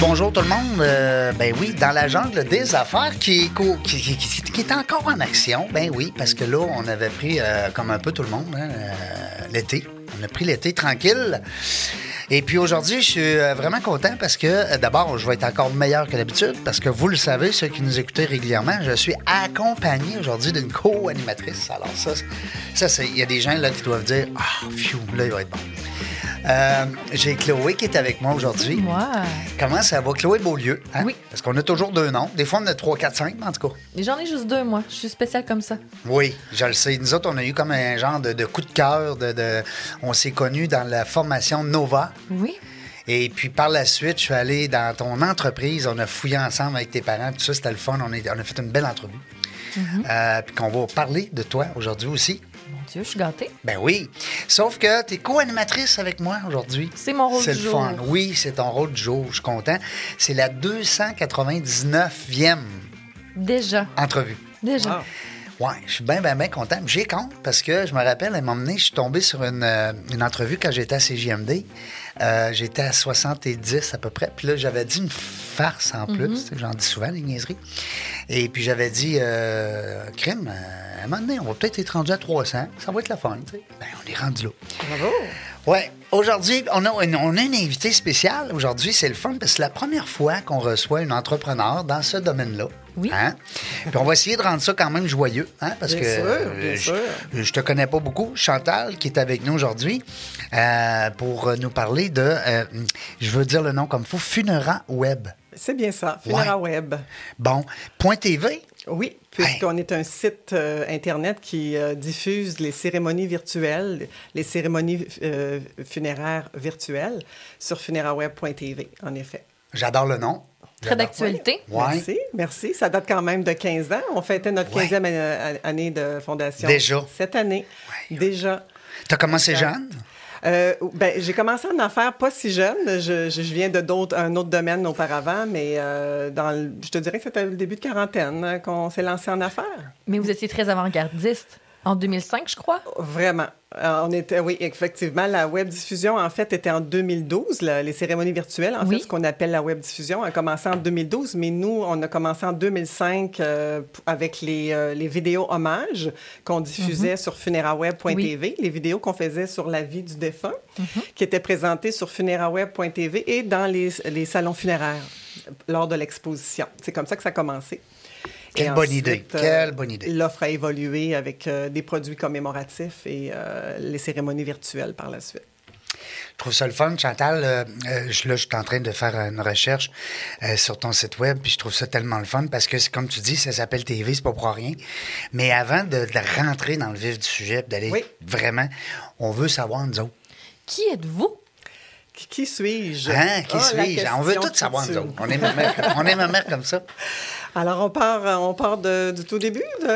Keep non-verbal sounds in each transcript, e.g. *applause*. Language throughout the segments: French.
Bonjour tout le monde. Euh, ben oui, dans la jungle des affaires qui, est encore en action. Ben oui, parce que là, on avait pris, euh, comme un peu tout le monde, hein, euh, l'été. On a pris l'été tranquille. Et puis aujourd'hui, je suis euh, vraiment content parce que euh, d'abord, je vais être encore meilleur que d'habitude parce que vous le savez, ceux qui nous écoutez régulièrement, je suis accompagné aujourd'hui d'une co-animatrice. Alors ça, ça il y a des gens là qui doivent dire, ah, phew, là, il va être bon. Euh, j'ai Chloé qui est avec moi aujourd'hui. Moi, Comment ça va, Chloé Beaulieu? hein? Oui. Parce qu'on a toujours deux noms. Des fois, on a trois, quatre, cinq, en tout cas. j'en ai juste deux, moi. Je suis spéciale comme ça. Oui, je le sais. Nous autres, on a eu comme un genre de, de coup de cœur. De, de- On s'est connus dans la formation Nova. Oui. Et puis par la suite, je suis allé dans ton entreprise. On a fouillé ensemble avec tes parents. Tout ça, c'était le fun. On, est- on a fait une belle entrevue. Euh, puis qu'on va parler de toi aujourd'hui aussi. Dieu, je suis gâtée. Ben oui. Sauf que tu es co-animatrice avec moi aujourd'hui. C'est mon rôle C'est du le jour. fun. Oui, c'est ton rôle du jour. Je suis content. C'est la 299e Déjà. entrevue. Déjà. Ouais, je suis bien, bien, bien content. J'ai compte parce que je me rappelle, à un moment donné, je suis tombé sur une, euh, une entrevue quand j'étais à CJMD. Euh, j'étais à 70 à peu près. Puis là, j'avais dit une farce en plus. Sais, J'en dis souvent, des niaiseries. Et puis j'avais dit, euh, crime, euh, à un moment donné, on va peut-être être rendu à 300. Ça va être la fun. tu sais. Ben, on est rendu là. Bravo. Ouais. Aujourd'hui, on a, une- on a une invitée spéciale. Aujourd'hui, c'est le fun parce que c'est la première fois qu'on reçoit une entrepreneur dans ce domaine-là. Oui. Hein? Puis on va essayer de rendre ça quand même joyeux, hein? Parce Bien que sûr, euh, bien je, sûr. je te connais pas beaucoup. Chantal, qui est avec nous aujourd'hui, euh, pour nous parler de, euh, je veux dire le nom comme faux, Funera Web. C'est bien ça, Funera Web. Bon, point TV. Oui, puisqu'on est un site euh, Internet qui euh, diffuse les cérémonies virtuelles, les cérémonies euh, funéraires virtuelles sur funeraweb.tv, en effet. J'adore le nom. Très d'actualité. Ouais. Merci, merci. Ça date quand même de 15 ans. On fêtait notre Ouais. 15e année- de fondation. Déjà. Cette année. Ouais. Déjà. T'as commencé Exact. jeune? Euh, ben, j'ai commencé en affaires pas si jeune. Je, je- viens de d'autres, un autre domaine auparavant, mais euh, dans je te dirais que c'était le début de quarantaine hein, qu'on s'est lancé en affaires. Mais vous étiez très avant-gardiste. En 2005, je crois? Vraiment. Euh, on était, oui, effectivement, la web diffusion, en fait, était en 2012. la- les cérémonies virtuelles, en Oui. fait, ce qu'on appelle la web diffusion, a commencé en 2012, mais nous, on a commencé en 2005 euh, avec les, euh, les vidéos hommages qu'on diffusait sur funeraweb.tv, les vidéos qu'on faisait sur la vie du défunt, qui étaient présentées sur funeraweb.tv et dans les, les salons funéraires lors de l'exposition. C'est comme ça que ça a commencé. Quelle Et bonne ensuite, idée, euh, quelle bonne idée. L'offre a évolué avec euh, des produits commémoratifs et euh, les cérémonies virtuelles par la suite. Je trouve ça le fun, Chantal. euh, euh, je, là, je suis en train de faire une recherche euh, sur ton site web, puis je trouve ça tellement le fun parce que, c'est comme tu dis, ça s'appelle TV, c'est pas pour rien. Mais avant de, de rentrer dans le vif du sujet, puis d'aller Oui. vraiment, on veut savoir, nous autres. Qui êtes-vous? Qui, suis-je? Hein, qui Ah, suis-je? On veut tout savoir, nous autres. On aime ma mère, on mère comme ça. *laughs* Alors, on part, euh, on part de- du tout début? De...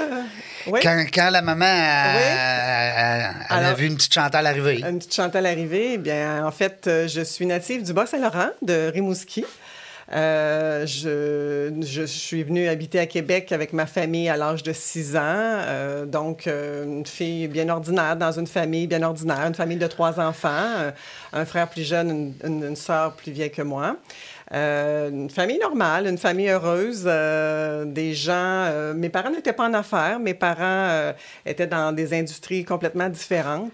Oui. Quand, quand la maman a, Oui. a- a- elle a Alors- vu une petite Chantal arriver, Une petite Chantal arrivée. Eh bien, en fait, euh, je suis native du Bas-Saint-Laurent, de Rimouski. Euh, je, je suis venue habiter à Québec avec ma famille à l'âge de 6 ans. Euh, donc, euh, une fille bien ordinaire dans une famille bien ordinaire, une famille de trois enfants, euh, un frère plus jeune, une, une, sœur plus vieille que moi. Euh, une famille normale, une famille heureuse, euh, des gens. euh, mes parents n'étaient pas en affaires, mes parents étaient dans des industries complètement différentes.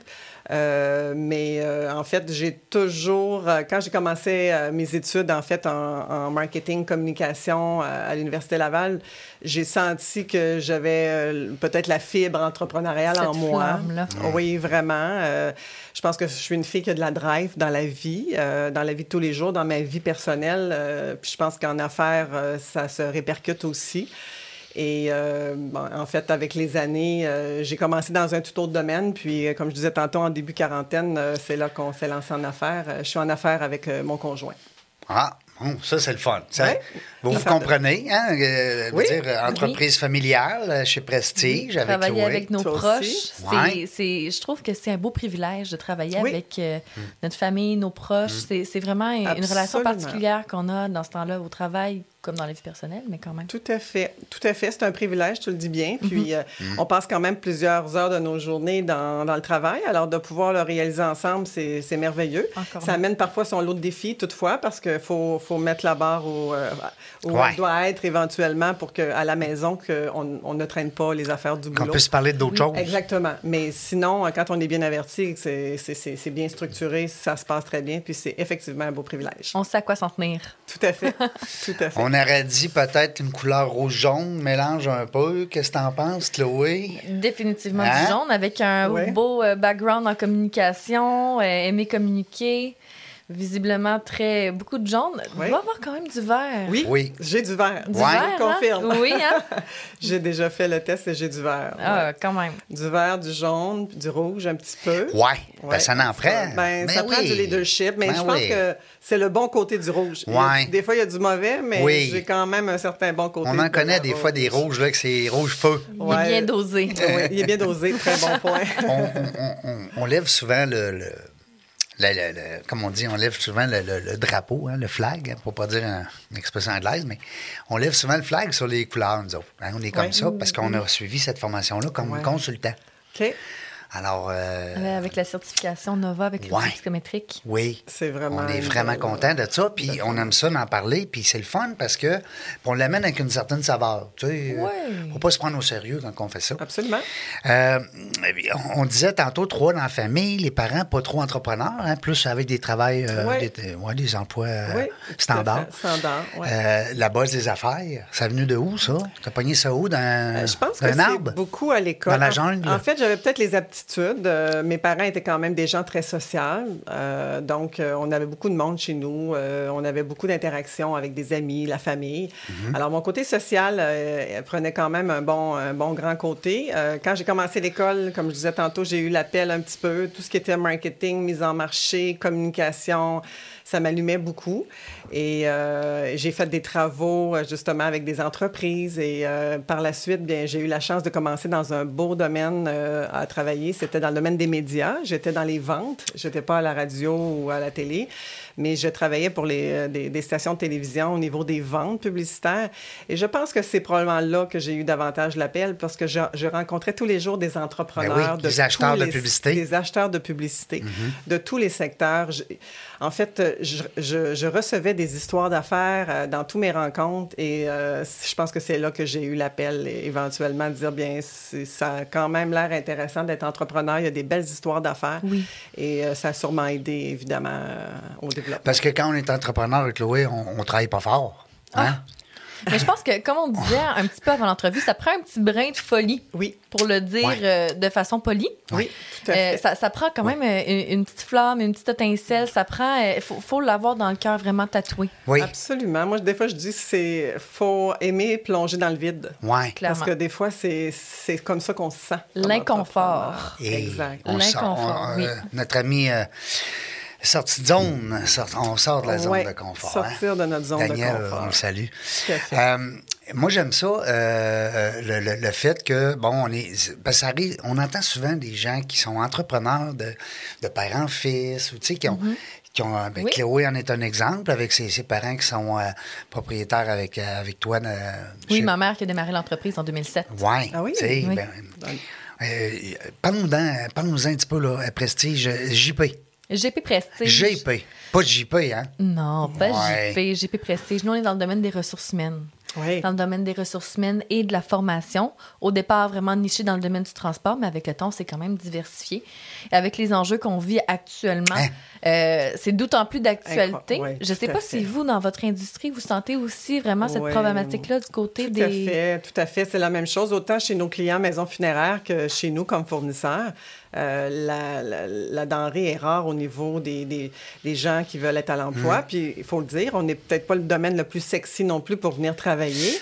Euh, mais euh, en fait, j'ai toujours, euh, quand j'ai commencé euh, mes études en fait en, en marketing communication euh, à l'université Laval, j'ai senti que j'avais euh, peut-être la fibre entrepreneuriale en Cette moi. flamme-là. Oui, vraiment. Euh, je pense que je suis une fille qui a de la drive dans la vie, euh, dans la vie de tous les jours, dans ma vie personnelle. euh, puis je pense qu'en affaires, euh, ça se répercute aussi. Et euh, bon, en fait, avec les années, euh, j'ai commencé dans un tout autre domaine. Puis, euh, comme je disais tantôt, en début quarantaine, euh, c'est là qu'on s'est lancé en affaires. Euh, je suis en affaires avec euh, mon conjoint. Ah, bon, ça, c'est le fun. Ça. Vous comprenez, hein? euh, Oui. dire, entreprise familiale chez Prestige avec Travailler Chloé. avec nos Toi proches, c'est, Ouais. c'est- je trouve que c'est un beau privilège de travailler Oui. avec euh, notre famille, nos proches. C'est, c'est vraiment une, une relation particulière qu'on a dans ce temps-là au travail comme dans la vie personnelle, mais quand même. Tout à fait. Tout à fait. C'est un privilège, tu le dis bien. Puis, euh, Mhm. on passe quand même plusieurs heures de nos journées dans, dans le travail. Alors, de pouvoir le réaliser ensemble, c'est c'est merveilleux. Encore Ça amène parfois son lot de défis, toutefois, parce qu'il faut, faut mettre la barre où, euh, où Ouais. elle doit être éventuellement pour qu'à la maison, qu'on on ne traîne pas les affaires du Qu'on boulot. puisse parler d'autres choses. Exactement. Mais sinon, euh, quand on est bien averti, que c'est- c'est c'est- c'est bien structuré, ça se passe très bien, puis c'est effectivement un beau privilège. On sait à quoi s'en tenir. Tout à fait. *laughs* Tout à fait. On aurait dit peut-être une couleur rouge-jaune, mélange un peu. Qu'est-ce que t'en penses, Chloé? Définitivement Hein? du jaune, avec un Ouais. beau euh, background en communication, euh, aimer communiquer. Visiblement, très beaucoup de jaune. Il Ouais. doit y avoir quand même du vert. Oui, Oui. j'ai du vert. Du Ouais. vert, Je confirme. hein? Oui, hein? *laughs* J'ai déjà fait le test et j'ai du vert. Ah, quand même. Du vert, du jaune, du rouge un petit peu. Ouais. Ben, ça en prend. Ben, Ben ça prend oui. du leadership, mais Ben je pense oui. que c'est le bon côté du rouge. Il Ouais. des fois, il y a du mauvais, mais Oui. j'ai quand même un certain bon côté. On en connaît des fois des rouge. rouges, là, que c'est rouge-feu. Il Ouais. est bien dosé. Oui, il est bien dosé, très bon point. *laughs* on, on- on- on lève souvent le, le- le- le- le- comme on dit, on lève souvent le, drapeau, hein, le flag, hein, pour pas dire un- une expression anglaise, mais on lève souvent le flag sur les couleurs, nous autres. hein. on est comme ça parce qu'on a suivi cette formation-là comme consultant. Alors, euh, Avec la certification Nova, avec Ouais. le psychométrique. oui. C'est vraiment. On est vraiment content de ça, puis on aime ça d'en parler, puis c'est le fun parce que on l'amène avec une certaine saveur. Tu sais, Ouais. euh, faut pas se prendre au sérieux quand on fait ça. Absolument. Euh, on disait tantôt trois dans la famille, les parents pas trop entrepreneurs, hein, plus avec des travails, euh, Ouais. des, ouais, des emplois euh, Oui. standards. fait. Standard, ouais. Euh, la base des affaires, ça venu de où, ça? T'as pogné ça où? Dans Euh, Je pense que un c'est arbre? beaucoup à l'école. Dans la jungle? En, fait, j'avais peut-être les aptitudes. Euh, mes parents étaient quand même des gens très sociaux. Euh, donc, euh, on avait beaucoup de monde chez nous. Euh, on avait beaucoup d'interactions avec des amis, la famille. Mhm. Alors, mon côté social euh, prenait quand même un bon, un bon grand côté. Euh, quand j'ai commencé l'école, comme je disais tantôt, j'ai eu l'appel un petit peu. Tout ce qui était marketing, mise en marché, communication, ça m'allumait beaucoup. Et euh, j'ai fait des travaux euh, justement avec des entreprises. Et euh, par la suite, bien, j'ai eu la chance de commencer dans un beau domaine euh, à travailler. C'était dans le domaine des médias. J'étais dans les ventes. J'étais pas à la radio ou à la télé, mais je travaillais pour les, euh, des, des stations de télévision au niveau des ventes publicitaires. Et je pense que c'est probablement là que j'ai eu davantage l'appel parce que je, je rencontrais tous les jours des entrepreneurs. Ben oui, de des acheteurs tous de publicité. Des acheteurs de publicité de tous les secteurs. Je- en fait, euh, je, je- je recevais des histoires d'affaires euh, dans tous mes rencontres et euh, je pense que c'est là que j'ai eu l'appel éventuellement de dire, bien, c'est- ça a quand même l'air intéressant d'être entrepreneur. Il y a des belles histoires d'affaires Oui. et euh, ça a sûrement aidé, évidemment, euh, au développement. Parce que quand on est entrepreneur, Chloé, on, on travaille pas fort. Hein? Mais je pense que, comme on disait *laughs* un petit peu avant l'entrevue, ça prend un petit brin de folie, Oui, pour le dire Ouais. euh, de façon polie. oui, tout à Euh, fait. ça, ça prend quand même euh, une, une petite flamme, une petite étincelle. Ça prend. Il faut, faut l'avoir dans le cœur vraiment tatoué. Oui. Absolument. Moi, des fois, je dis c'est faut aimer plonger dans le vide. Ouais. Clairement. Parce que des fois, c'est c'est comme ça qu'on se sent. L'inconfort. Exact. L'inconfort, on- oui. notre ami euh, sorti de zone, sort- on sort de la zone Ouais, de confort. hein? sortir de notre zone de Daniel, confort. on le salue. Tout à fait. Euh, moi, j'aime ça, euh, euh, le, le- le fait que, bon, on est. Parce ça arrive- on entend souvent des gens qui sont entrepreneurs de, de père en fils, ou tu sais, qui ont. Qui ont ben, Oui. Chloé en est un exemple avec ses, ses parents qui sont euh, propriétaires avec, euh, avec toi. de- Oui, chez- ma mère qui a démarré l'entreprise en 2007. Ouais. Ah oui? tu sais, Oui. ben, Dans- euh, Parle-nous un petit peu, là, à Prestige, JP. GP Prestige. JP. Pas JP, hein? Non, pas Ouais. JP. GP Prestige. Nous, on est dans le domaine des ressources humaines. Oui. Dans le domaine des ressources humaines et de la formation. Au départ, vraiment niché dans le domaine du transport, mais avec le temps, c'est quand même diversifié. Et avec les enjeux qu'on vit actuellement, Hein? euh, c'est d'autant plus d'actualité. Je ne sais tout pas fait. si vous, dans votre industrie, vous sentez aussi vraiment cette problématique-là du côté Tout des. à fait, tout à fait. C'est la même chose, autant chez nos clients maisons funéraires que chez nous comme fournisseurs. Euh, la, la- la denrée est rare au niveau des, des, des gens qui veulent être à l'emploi. Puis, il faut le dire, on n'est peut-être pas le domaine le plus sexy non plus pour venir travailler.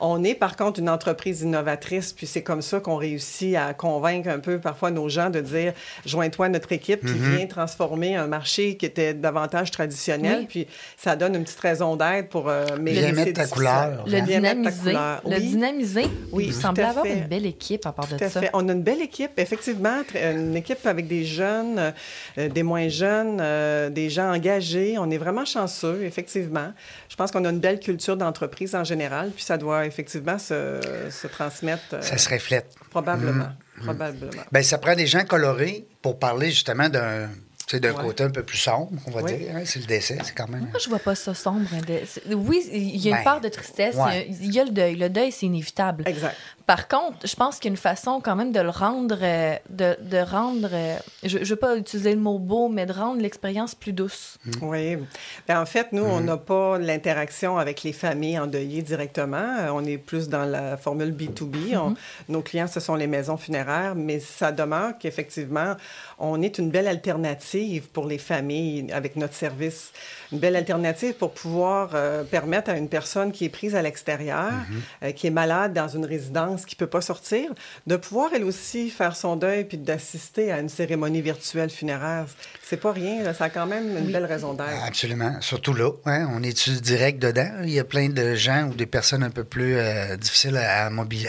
On est par contre une entreprise innovatrice, puis c'est comme ça qu'on réussit à convaincre un peu parfois nos gens de dire joins-toi à notre équipe qui Mm-hmm. vient transformer un marché qui était davantage traditionnel, Oui. puis ça donne une petite raison d'être pour. euh, mais Bien mettre ta couleur. Le mettre ta dynamiser. couleur. Le Oui. dynamiser. Oui, Il tout semblait à avoir une belle équipe à part de Tout à ça. fait. On a une belle équipe, effectivement, tr- une équipe avec des jeunes, euh, des moins jeunes, euh, des gens engagés. On est vraiment chanceux, effectivement. Je pense qu'on a une belle culture d'entreprise en général, puis ça doit effectivement se, se transmettre euh, Ça se reflète. probablement. Probablement. Ben, ça prend des gens colorés pour parler justement d'un sais, d'un Ouais. côté un peu plus sombre, on va Oui. dire. hein, c'est le décès, c'est quand même. Moi, je vois pas ça sombre. c'est- Oui, il y a une Ben, part de tristesse. il y a- ouais. Il y, a le deuil. Le deuil, c'est inévitable. Exact. Par contre, je pense qu'il y a une façon quand même de le rendre, euh, de, de rendre, euh, je ne veux pas utiliser le mot beau, mais de rendre l'expérience plus douce. Oui. Ben, en fait, nous, on Mm-hmm. n'a pas l'interaction avec les familles endeuillées directement. Euh, On est plus dans la formule B2B. On- nos clients, ce sont les maisons funéraires, mais ça demeure qu'effectivement, on est une belle alternative pour les familles avec notre service. Une belle alternative pour pouvoir euh, permettre à une personne qui est prise à l'extérieur, Mm-hmm. euh, qui est malade dans une résidence, qui ne peut pas sortir, de pouvoir elle aussi faire son deuil puis d'assister à une cérémonie virtuelle funéraire. C'est pas rien, là. ça a quand même une belle raison d'être. Absolument. Surtout là, hein, on est direct dedans? Il y a plein de gens ou des personnes un peu plus euh, difficiles à, mobiliser,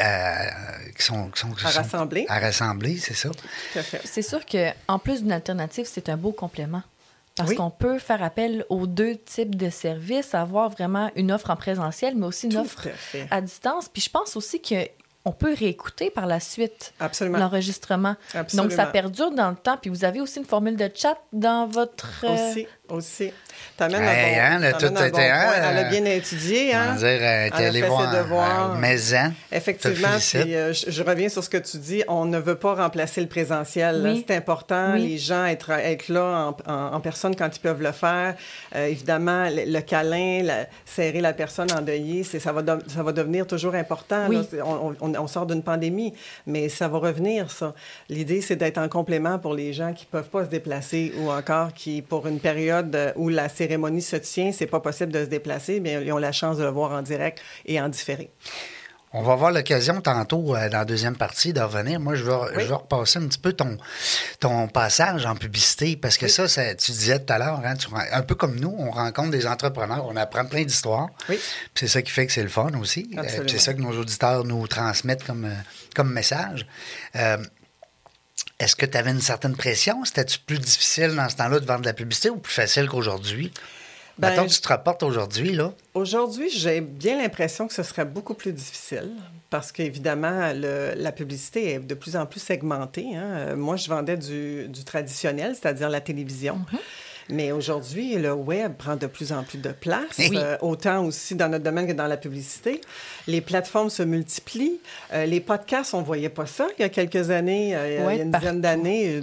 qui sont, qui sont- qui À sont- rassembler. À rassembler, c'est ça. Tout à fait. C'est sûr que en plus d'une alternative, c'est un beau complément. Parce Oui. qu'on peut faire appel aux deux types de services, avoir vraiment une offre en présentiel, mais aussi une Tout offre à à distance. Puis je pense aussi qu'on peut réécouter par la suite l'enregistrement. Donc ça perdure dans le temps. Puis vous avez aussi une formule de chat dans votre... euh, Aussi, aussi. T'amènes Hey, hein, un bon, tout un était, bon hein, point. Elle a bien étudié, On hein? va dire, Elle a allé fait voir ses devoirs. euh, Maison. Effectivement, Te félicite. puis euh, je, je reviens sur ce que tu dis. On ne veut pas remplacer le présentiel. Oui. C'est important, Oui. les gens être, être là en, en- en personne quand ils peuvent le faire. Euh, évidemment, le, le câlin, la- serrer la personne endeuillée, c'est, ça, va de- ça va devenir toujours important. Oui. là. C'est- On, on- on sort d'une pandémie, mais ça va revenir, ça. L'idée, c'est d'être en complément pour les gens qui ne peuvent pas se déplacer ou encore qui, pour une période euh, où la cérémonie se tient, c'est pas possible de se déplacer, mais ils ont la chance de le voir en direct et en différé. On va avoir l'occasion tantôt, euh, dans la deuxième partie, de revenir. Moi, je vais, Oui. je vais repasser un petit peu ton, ton passage en publicité, parce que ça, ça, tu disais tout à l'heure, hein, un peu comme nous, on rencontre des entrepreneurs, on apprend plein d'histoires. Oui. C'est ça qui fait que c'est le fun aussi. Euh, c'est ça que nos auditeurs nous transmettent comme, euh, comme message. Euh, Est-ce que tu avais une certaine pression? C'était-tu plus difficile dans ce temps-là de vendre de la publicité ou plus facile qu'aujourd'hui? Ben, Mettons que tu te rapportes aujourd'hui, là. Aujourd'hui, j'ai bien l'impression que ce serait beaucoup plus difficile parce qu'évidemment, le- la publicité est de plus en plus segmentée. hein. Moi, je vendais du, du traditionnel, c'est-à-dire la télévision. Mais aujourd'hui, le web prend de plus en plus de place, Oui. euh, autant aussi dans notre domaine que dans la publicité. Les plateformes se multiplient. Euh, les podcasts, on ne voyait pas ça il y a quelques années, euh, Ouais, il y a une partout. dizaine d'années.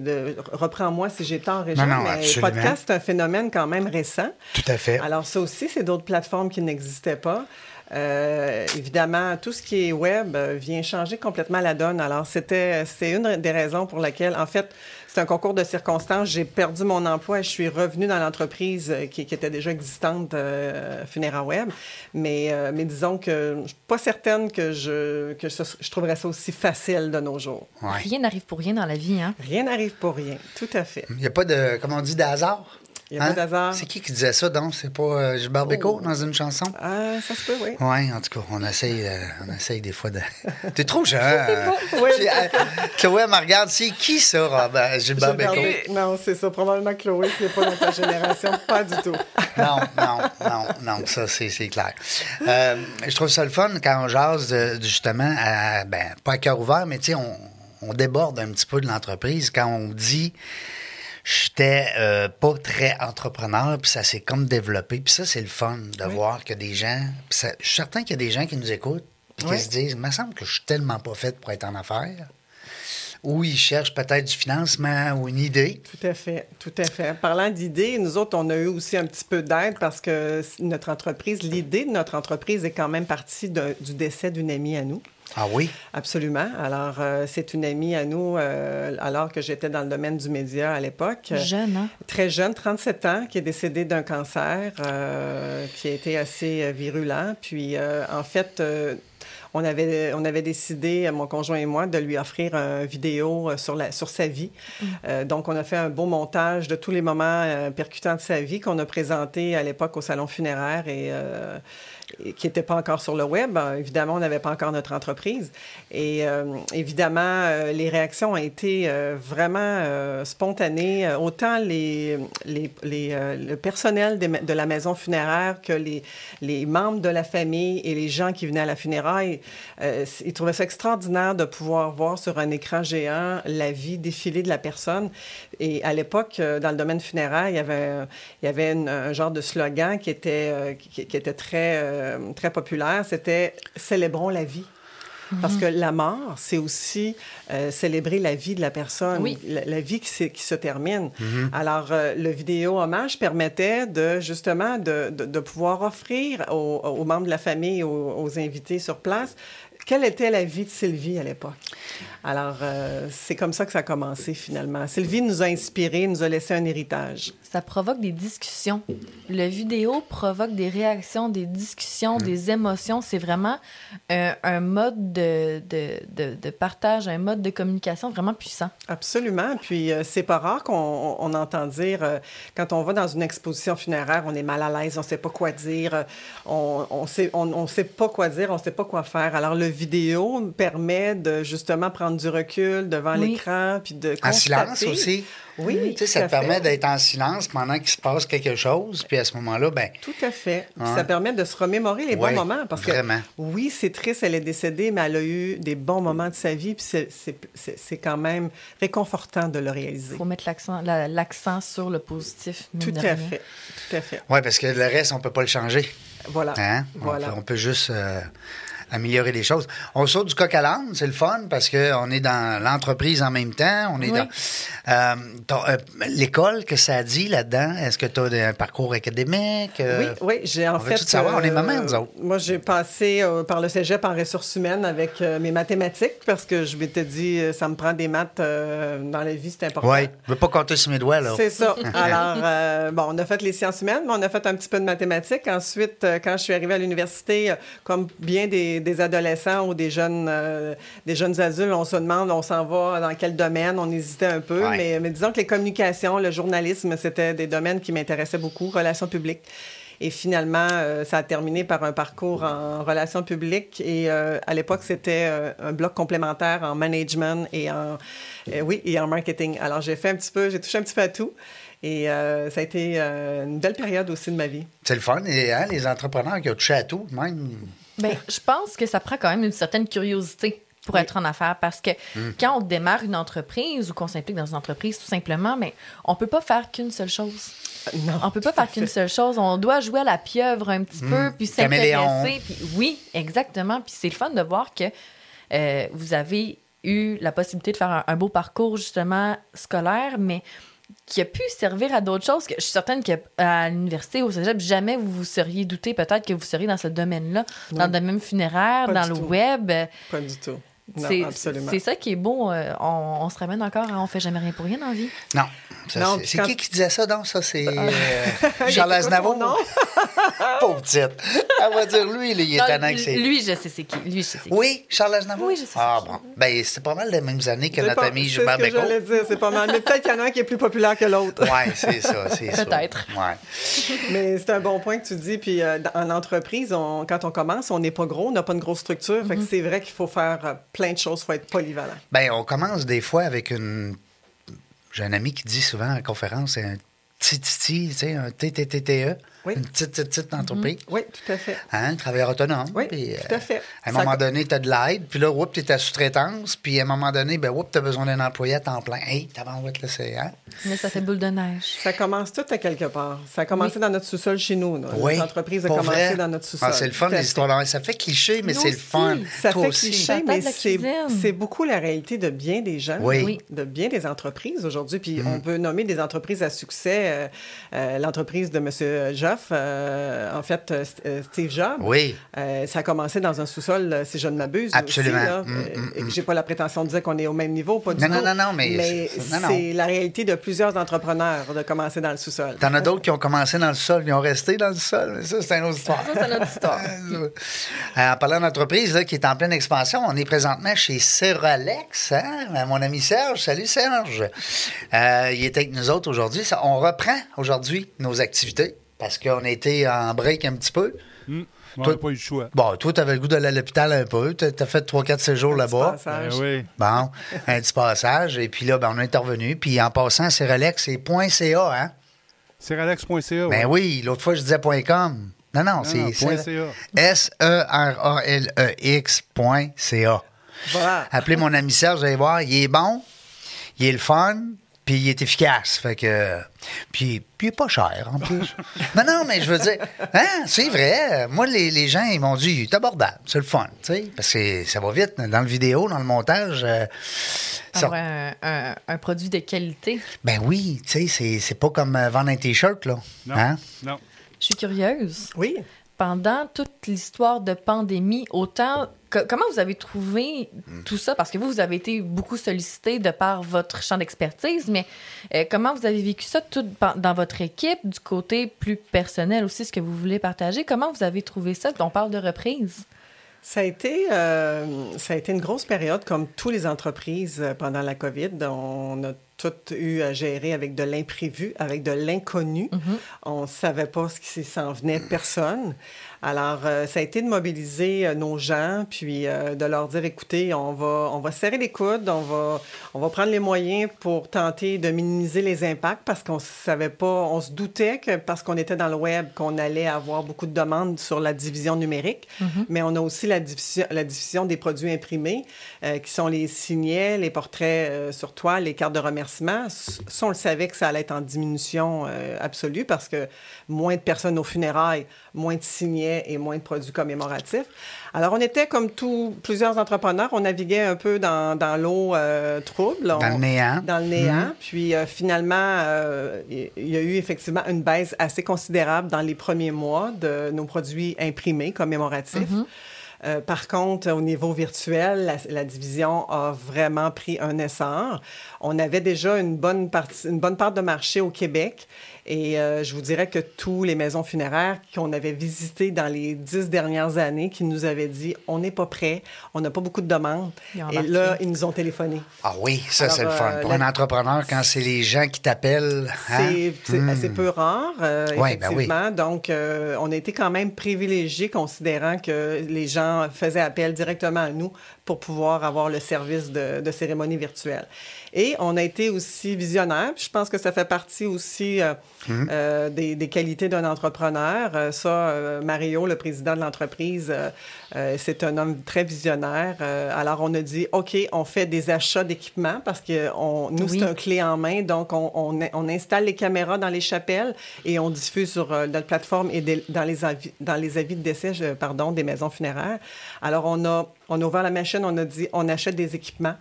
Reprends-moi si j'ai tort, Réjean, Non, non, mais absolument. podcast, c'est un phénomène quand même récent. Tout à fait. Alors, ça aussi, c'est d'autres plateformes qui n'existaient pas. Euh, évidemment, tout ce qui est web euh, vient changer complètement la donne. Alors, c'était, c'est une des raisons pour laquelle, en fait, c'est un concours de circonstances. J'ai perdu mon emploi et je suis revenue dans l'entreprise euh, qui, qui était déjà existante, euh, Funera Web. Mais, euh, mais disons que je suis pas certaine que, je, que ce- je trouverais ça aussi facile de nos jours. Ouais. Rien n'arrive pour rien dans la vie, hein? Rien n'arrive pour rien. Tout à fait. Il n'y a pas de, comment on dit, d'hasard? Il y a pas d'hasard. C'est qui qui disait ça, donc? C'est pas euh, Gilbert Bécaud Oh. dans une chanson? Ah, ça se peut, oui. Oui, en tout cas, on essaye, euh, on essaye des fois de. *laughs* T'es trop jeune. Oui, J'ai- euh, Chloé, elle me regarde, c'est qui ça, Rob? Euh, Gilbert Bécaud? Non, c'est ça. Probablement Chloé, qui n'est pas dans ta génération. *laughs* Pas du tout. Non, non, non, non, ça, c'est clair. Euh, je trouve ça le fun quand on jase, de justement, à, ben, pas à cœur ouvert, mais tu sais, on, on déborde un petit peu de l'entreprise quand on dit j'étais euh, pas très entrepreneur, puis ça s'est comme développé. Puis ça, c'est le fun de voir que des gens. ça- je suis certain qu'il y a des gens qui nous écoutent puis qui se disent il me semble que je suis tellement pas faite pour être en affaires. Ou ils cherchent peut-être du financement ou une idée. Tout à fait, tout à fait. Parlant d'idées, nous autres, on a eu aussi un petit peu d'aide parce que notre entreprise, l'idée de notre entreprise est quand même partie du décès d'une amie à nous. Ah oui? Absolument. Alors, euh, c'est une amie à nous, euh, alors que j'étais dans le domaine du média à l'époque. Jeune, hein? Très jeune, 37 ans, qui est décédée d'un cancer euh, qui a été assez virulent. Puis, en fait, on avait, on avait décidé, mon conjoint et moi, de lui offrir une vidéo sur, la, sur sa vie. Mm. donc, on a fait un beau montage de tous les moments percutants de sa vie qu'on a présenté à l'époque au salon funéraire et qui n'était pas encore sur le web. Euh, évidemment, on n'avait pas encore notre entreprise. Et euh, évidemment, euh, les réactions ont été vraiment spontanées. Autant les, les, le personnel de la maison funéraire que les, les membres de la famille et les gens qui venaient à la funéraille, ils trouvaient ça extraordinaire de pouvoir voir sur un écran géant la vie défilée de la personne. Et à l'époque, dans le domaine funéraire, il y avait, il y avait un genre de slogan qui était, qui était très euh, très populaire, c'était Célébrons la vie. Parce que la mort, c'est aussi euh, célébrer la vie de la personne, la, vie qui, qui, se termine. Mhm. Alors, euh, le vidéo hommage permettait de justement de, de, pouvoir offrir aux, membres de la famille, aux, aux, invités sur place, quelle était la vie de Sylvie à l'époque. Alors, euh, c'est comme ça que ça a commencé finalement. Sylvie nous a inspirés, nous a laissé un héritage. Ça provoque des discussions. Le vidéo provoque des réactions, des discussions, des émotions. C'est vraiment un, mode de, de, de, partage, un mode de communication vraiment puissant. Absolument. Puis, euh, c'est pas rare qu'on on entend dire, euh, quand on va dans une exposition funéraire, on est mal à l'aise, on sait pas quoi dire, on, on sait, on, on sait pas quoi dire, on sait pas quoi faire. Alors, le vidéo permet de justement prendre du recul devant l'écran, puis de En silence aussi. Oui, tu sais, ça te permet d'être en silence pendant qu'il se passe quelque chose, puis à ce moment-là, ben Tout à fait. Ça permet de se remémorer les bons moments, parce vraiment. que oui, c'est triste, elle est décédée, mais elle a eu des bons moments de sa vie, puis c'est quand même réconfortant de le réaliser. Il faut mettre l'accent sur le positif. Tout à fait, tout à fait. Oui, parce que le reste, on peut pas le changer. Voilà. Hein? On, peut, juste... Euh, améliorer les choses. On saute du coq à l'âne, c'est le fun parce qu'on est dans l'entreprise en même temps. On est dans euh, euh, l'école que ça dit là-dedans? Est-ce que tu as un parcours académique? Euh? oui, oui, j'ai en fait. Tout savoir, on est maman, nous autres. Moi, j'ai passé par le cégep en ressources humaines avec mes mathématiques parce que je m'étais dit, ça me prend des maths dans la vie, c'est important. Oui, je veux pas compter sur mes doigts, là. C'est ça. *laughs* Alors, bon, on a fait les sciences humaines, mais on a fait un petit peu de mathématiques. Ensuite, quand je suis arrivée à l'université, comme bien des des adolescents ou des jeunes, euh, des jeunes adultes, on se demande, on s'en va dans quel domaine, on hésitait un peu. Mais, mais, disons que les communications, le journalisme, c'était des domaines qui m'intéressaient beaucoup, relations publiques. Et finalement, euh, ça a terminé par un parcours en relations publiques. Et euh, à l'époque, c'était un bloc complémentaire en management et en, oui, et en marketing. Alors, j'ai fait un petit peu, j'ai touché un petit peu à tout. Et ça a été une belle période aussi de ma vie. C'est le fun. Et hein, les entrepreneurs qui ont touché à tout, même Bien, je pense que ça prend quand même une certaine curiosité pour être en affaires parce que hmm. quand on démarre une entreprise ou qu'on s'implique dans une entreprise, tout simplement, mais on peut pas faire qu'une seule chose. Non, on peut pas faire qu'une seule chose. On doit jouer à la pieuvre un petit peu, hmm. puis s'intéresser. oui, exactement. Puis c'est le fun de voir que euh, vous avez eu la possibilité de faire un, beau parcours justement scolaire, mais qui a pu servir à d'autres choses. Que je suis certaine qu'à l'université, au cégep, jamais vous vous seriez douté peut-être que vous seriez dans ce domaine-là, dans le domaine funéraire, dans le web. Pas du tout. C'est ça qui est beau. Euh, on, se ramène encore à on fait jamais rien pour rien dans la vie. Non. C'est qui qui disait ça, donc? Ça, c'est euh, *laughs* Charles Aznavour? Non. *laughs* Pauvre petite. Elle va dire, lui, il est tannant que c'est... Lui, je sais c'est qui. Lui, je sais Oui, Charles Aznavour? Oui, je sais Ah, bon. Ben, c'est pas mal les mêmes années que notre ami Gilbert Bécaud. C'est ce que j'allais dire, c'est pas mal. Mais peut-être qu'il y en a un qui est plus populaire que l'autre. oui, c'est ça, c'est ça. Peut-être. Ouais. Mais c'est un bon point que tu dis. Puis euh, en entreprise, on, quand on commence, on n'est pas gros, on n'a pas une grosse structure. Fait que mm-hmm. c'est vrai qu'il faut faire plein de choses, il faut être polyvalent. Bien, on commence des fois avec une. J'ai un ami qui dit souvent en conférence, c'est un TTT, tu sais, un TTTE. Une petite, petite, petite mhm. entreprise. Oui, tout à fait. Hein, un travailleur autonome. Oui, tout à fait. à un moment donné, tu as de l'aide, puis là, tu es à sous-traitance, puis à un moment donné, ben, tu as besoin d'un employé à temps plein. Hey, t'as là, c'est. Hein? Mais ça fait boule de neige. Ça commence tout à quelque part. Ça a commencé dans notre sous-sol chez nous. Oui. L'entreprise a commencé dans notre sous-sol. Ah, c'est le fun, les histoires. Ça fait cliché, mais c'est le fun. Ça fait cliché, mais c'est beaucoup la réalité de bien des gens, de bien des entreprises aujourd'hui. Puis mm. on peut nommer des entreprises à succès euh, euh, l'entreprise de M. Joff, en fait, Steve Jobs. Oui. ça a commencé dans un sous-sol, si je ne m'abuse. Absolument. Aussi, mm, mm, mm. J'ai pas la prétention de dire qu'on est au même niveau, pas du non, tout. Non, non, non, mais, c'est la réalité de plusieurs entrepreneurs de commencer dans le sous-sol. T'en as d'autres qui ont commencé dans le sol, qui ont resté dans le sol. ça, c'est une autre histoire. Ça, c'est une autre histoire. *laughs* en parlant d'entreprise qui est en pleine expansion, on est présentement chez Seralex, hein? mon ami Serge. Salut Serge. Euh, il est avec nous autres aujourd'hui. On reprend aujourd'hui nos activités parce qu'on a été en break un petit peu. Mmh. toi, pas eu le choix. Bon, toi, tu avais le goût d'aller à l'hôpital un peu. Tu as fait 3-4 séjours là-bas. Ben oui. Bon, un petit passage. Et puis là, ben, on est intervenu. Puis en passant, Seralex, c'est .ca, hein? Seralex.ca. Ben oui, l'autre fois, je disais .com. Non, non, c'est S-E-R-A-L-E-X.ca. Voilà. Appelez mon ami Serge, vous allez voir, il est bon, il est le fun, puis il est efficace. Fait que. Puis, puis il est pas cher, en plus. *laughs* non, non, mais je veux dire, hein, c'est vrai. Moi, les, les, gens, ils m'ont dit, il est abordable, c'est le fun, tu sais, parce que ça va vite dans le vidéo, dans le montage. Euh, Avoir un, un, produit de qualité. Ben oui, tu sais, c'est pas comme euh, vendre un T-shirt, là. Non. Hein? Non. Je suis curieuse. Oui. Pendant toute l'histoire de pandémie, autant comment vous avez trouvé tout ça? Parce que vous, vous avez été beaucoup sollicité de par votre champ d'expertise, mais euh, comment vous avez vécu ça tout dans votre équipe, du côté plus personnel aussi, ce que vous voulez partager? Comment vous avez trouvé ça? On parle de reprise. Ça a, été, euh, ça a été une grosse période, comme toutes les entreprises euh, pendant la COVID. On a tout eu à gérer avec de l'imprévu, avec de l'inconnu. Mm-hmm. On ne savait pas ce qui s'en venait, personne. Alors, euh, ça a été de mobiliser euh, nos gens, puis euh, de leur dire, écoutez, on va, on va serrer les coudes, on va, on va prendre les moyens pour tenter de minimiser les impacts parce qu'on savait pas, on se doutait que parce qu'on était dans le web, qu'on allait avoir beaucoup de demandes sur la division numérique, mm-hmm. mais on a aussi la division, la division des produits imprimés, qui sont les signets, les portraits sur toile, les cartes de remerciement. Ça, on le savait que ça allait être en diminution absolue parce que moins de personnes aux funérailles, moins de signets et moins de produits commémoratifs. Alors, on était comme tous plusieurs entrepreneurs, on naviguait un peu dans, dans l'eau euh, trouble. dans le néant. Dans le néant. Mhm. Puis euh, finalement, euh, il y a eu effectivement une baisse assez considérable dans les premiers mois de nos produits imprimés commémoratifs. Mhm. par contre, au niveau virtuel, la, la, division a vraiment pris un essor. On avait déjà une bonne, partie, une bonne part de marché au Québec et euh, je vous dirais que tous les maisons funéraires qu'on avait visitées dans les dix dernières années, qui nous avaient dit on n'est pas prêt, on n'a pas beaucoup de demandes. Et là, ils nous ont téléphoné. Ah oui, ça, c'est le fun. Euh, Pour un entrepreneur, quand c'est les gens qui t'appellent. Hein? C'est hmm. assez peu rare, euh, ben effectivement. Donc, on a été quand même privilégiés, considérant que les gens faisaient appel directement à nous pour pouvoir avoir le service de, de cérémonie virtuelle. Et on a été aussi visionnaire. Je pense que ça fait partie aussi euh, mhm. euh, des, des, qualités d'un entrepreneur. Euh, ça, Mario, le président de l'entreprise, c'est un homme très visionnaire. alors, on a dit, OK, on fait des achats d'équipements parce que on, nous, c'est un clé en main. Donc, on, on, on, installe les caméras dans les chapelles et on diffuse sur notre plateforme et dans, les avis, dans les avis de décès pardon, des maisons funéraires. Alors, on a, on a ouvert la machine, on a dit, on achète des équipements.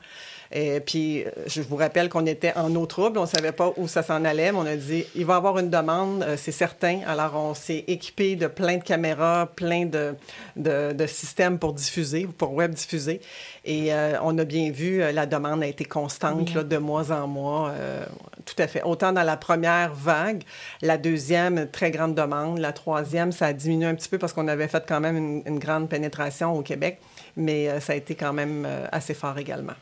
Et puis, je vous rappelle qu'on était en eau trouble, on ne savait pas où ça s'en allait, mais on a dit, il va y avoir une demande, euh, c'est certain. Alors, on s'est équipé de plein de caméras, plein de, de, systèmes pour diffuser, pour web diffuser. Et euh, on a bien vu, euh, la demande a été constante de mois en mois. tout à fait. Autant dans la première vague, la deuxième, très grande demande. La troisième, ça a diminué un petit peu parce qu'on avait fait quand même une, une grande pénétration au Québec, mais ça a été quand même assez fort également.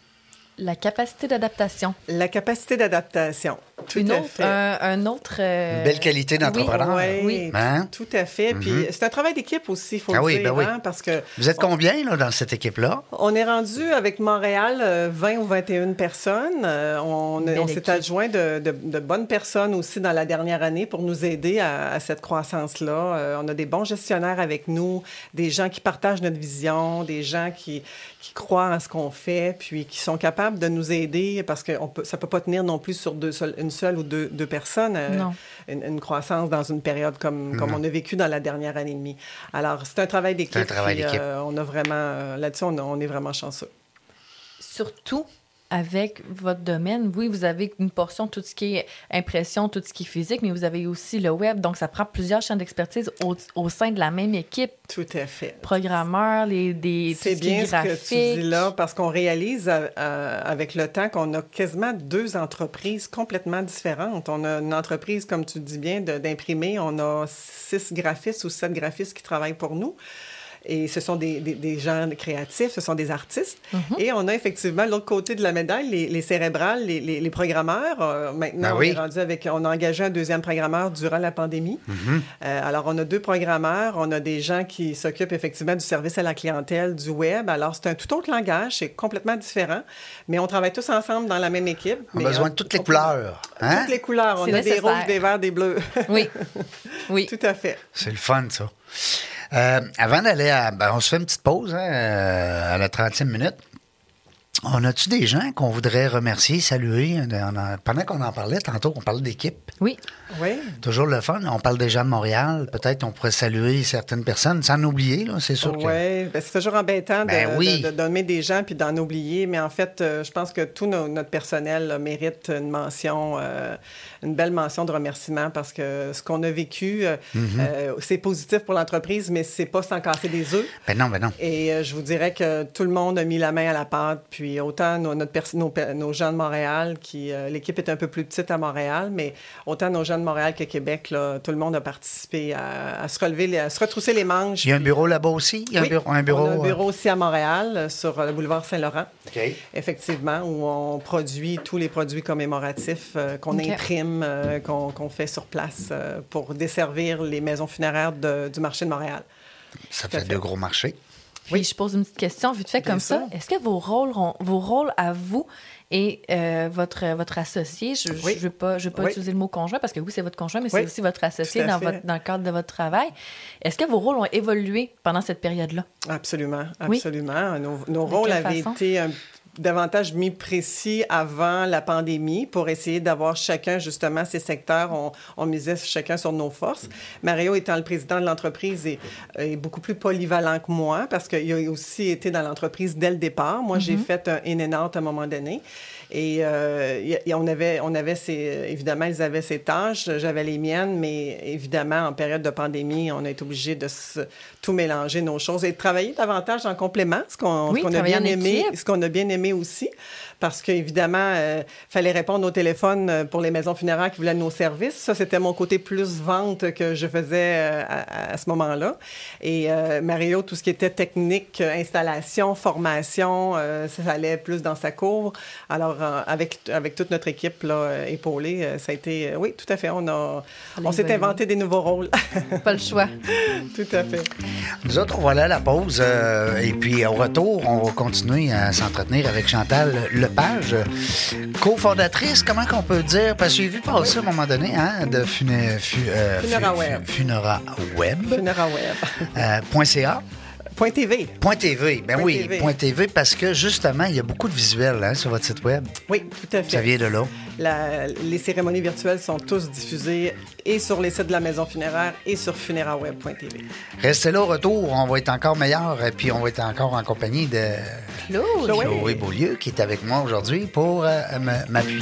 La capacité d'adaptation. La capacité d'adaptation. Tout Une à autre, fait. Un, autre. Euh, Une belle qualité d'entrepreneur. Oui, oui. Hein? tout à fait. Puis mm-hmm. c'est un travail d'équipe aussi, il faut ah le dire. Ben hein, parce que Vous êtes combien là, dans cette équipe-là? On est rendu avec Montréal 20 euh, ou 21 personnes. Euh, on, on s'est adjoint de, de, bonnes personnes aussi dans la dernière année pour nous aider à, cette croissance-là. on a des bons gestionnaires avec nous, des gens qui partagent notre vision, des gens qui, qui croient à ce qu'on fait, puis qui sont capables de nous aider parce que on peut, ça ne peut pas tenir non plus sur deux, une seule ou deux, deux personnes, euh, une, croissance dans une période comme, comme on a vécu dans la dernière année et demie. Alors, c'est un travail d'équipe. Un travail d'équipe. Euh, on a vraiment, euh, là-dessus, on, on, est vraiment chanceux. Surtout avec votre domaine, oui, vous avez une portion, tout ce qui est impression, tout ce qui est physique, mais vous avez aussi le web. Donc, ça prend plusieurs chaînes d'expertise au, sein de la même équipe. Tout à fait. Programmeurs, les, des. C'est bien ce que tu dis là, parce qu'on réalise euh, euh, avec le temps qu'on a quasiment deux entreprises complètement différentes. On a une entreprise, comme tu dis bien, d'imprimer. On a six graphistes ou sept graphistes qui travaillent pour nous. Et ce sont des, des, gens créatifs, ce sont des artistes. Mhm. Et on a effectivement l'autre côté de la médaille, les, les cérébrales, les, les, programmeurs. Euh, maintenant, ben on est rendu avec, on a engagé un deuxième programmeur durant la pandémie. Mhm. euh, alors, on a deux programmeurs, on a des gens qui s'occupent effectivement du service à la clientèle, du web. Alors, c'est un tout autre langage, c'est complètement différent, mais on travaille tous ensemble dans la même équipe. On a besoin de toutes les couleurs. Hein? Toutes les couleurs. On a des rouges, des verts, des bleus. Oui. Oui. *laughs* tout à fait. C'est le fun, ça. Euh, avant d'aller à. Ben, on se fait une petite pause hein, euh, à la 30e minute. On a-tu des gens qu'on voudrait remercier, saluer? pendant qu'on en parlait tantôt, on parlait d'équipe. Oui. Oui. Toujours le fun. On parle des gens de Montréal. Peut-être on pourrait saluer certaines personnes sans oublier, c'est sûr. Oui, ben, c'est toujours embêtant ben de, donner des gens puis d'en oublier. Mais en fait, euh, je pense que tout notre personnel mérite une mention, euh, une belle mention de remerciement parce que ce qu'on a vécu, euh, mm-hmm. c'est positif pour l'entreprise, mais c'est pas sans casser des œufs. Ben non, ben non. Et je vous dirais que tout le monde a mis la main à la pâte. Puis autant nos, notre nos, gens de Montréal, qui l'équipe est un peu plus petite à Montréal, mais autant nos gens de Montréal que Québec, là, tout le monde a participé à, se relever, à se retrousser les manches. Il y a un bureau là-bas aussi? Il y a un bureau, un bureau, on a un bureau aussi à Montréal, sur le boulevard Saint-Laurent. Effectivement, où on produit tous les produits commémoratifs euh, qu'on imprime, euh, qu'on fait sur place euh, pour desservir les maisons funéraires du marché de Montréal. Ça fait, de gros marchés. Oui, je pose une petite question vite fait comme ça. Est-ce que vos rôles, vos rôles à vous et euh, votre, votre associé, je ne veux pas, je pas utiliser le mot conjoint parce que oui, c'est votre conjoint, mais c'est aussi votre associé dans, votre, dans le cadre de votre travail. Est-ce que vos rôles ont évolué pendant cette période-là? Absolument, absolument. Nos, nos rôles avaient été un davantage mis précis avant la pandémie pour essayer d'avoir chacun, justement, ces secteurs. On, on, misait chacun sur nos forces. Mario, étant le président de l'entreprise, est, est, beaucoup plus polyvalent que moi parce qu'il a aussi été dans l'entreprise dès le départ. Moi, j'ai mm-hmm. fait un in and out à un moment donné. Et, euh, on avait, on avait ces, évidemment, ils avaient ces tâches, j'avais les miennes, mais évidemment, en période de pandémie, on a été obligé de tout mélanger nos choses et de travailler davantage en complément, ce qu'on a bien aimé, ce qu'on a bien aimé aussi parce qu'évidemment, il euh, fallait répondre au téléphone euh, pour les maisons funéraires qui voulaient nos services. Ça, c'était mon côté plus vente que je faisais euh, à, ce moment-là. Et Mario, tout ce qui était technique, installation, formation, ça allait plus dans sa cour. Alors, avec, avec toute notre équipe là, épaulée, ça a été... oui, tout à fait. On, a, on s'est inventé des nouveaux rôles. *laughs* Pas le choix. *laughs* tout à fait. Nous autres, on va aller à la pause. et puis, au retour, on va continuer à s'entretenir avec Chantal Le page cofondatrice, comment qu'on peut dire? Parce que j'ai vu passer à un moment donné hein, de funé, euh, Funera Web. Funera Web. Funera Web. Euh, .ca. Point TV. Point TV, ben oui, Point TV, parce que justement, il y a beaucoup de visuels hein, sur votre site web. Oui, tout à fait. Ça vient de là. les cérémonies virtuelles sont tous diffusées et sur les sites de la maison funéraire et sur funeraweb.tv. Restez là au retour, on va être encore meilleur et puis on va être encore en compagnie de Chloé, Chloé Beaulieu qui est avec moi aujourd'hui pour euh, m'appuyer.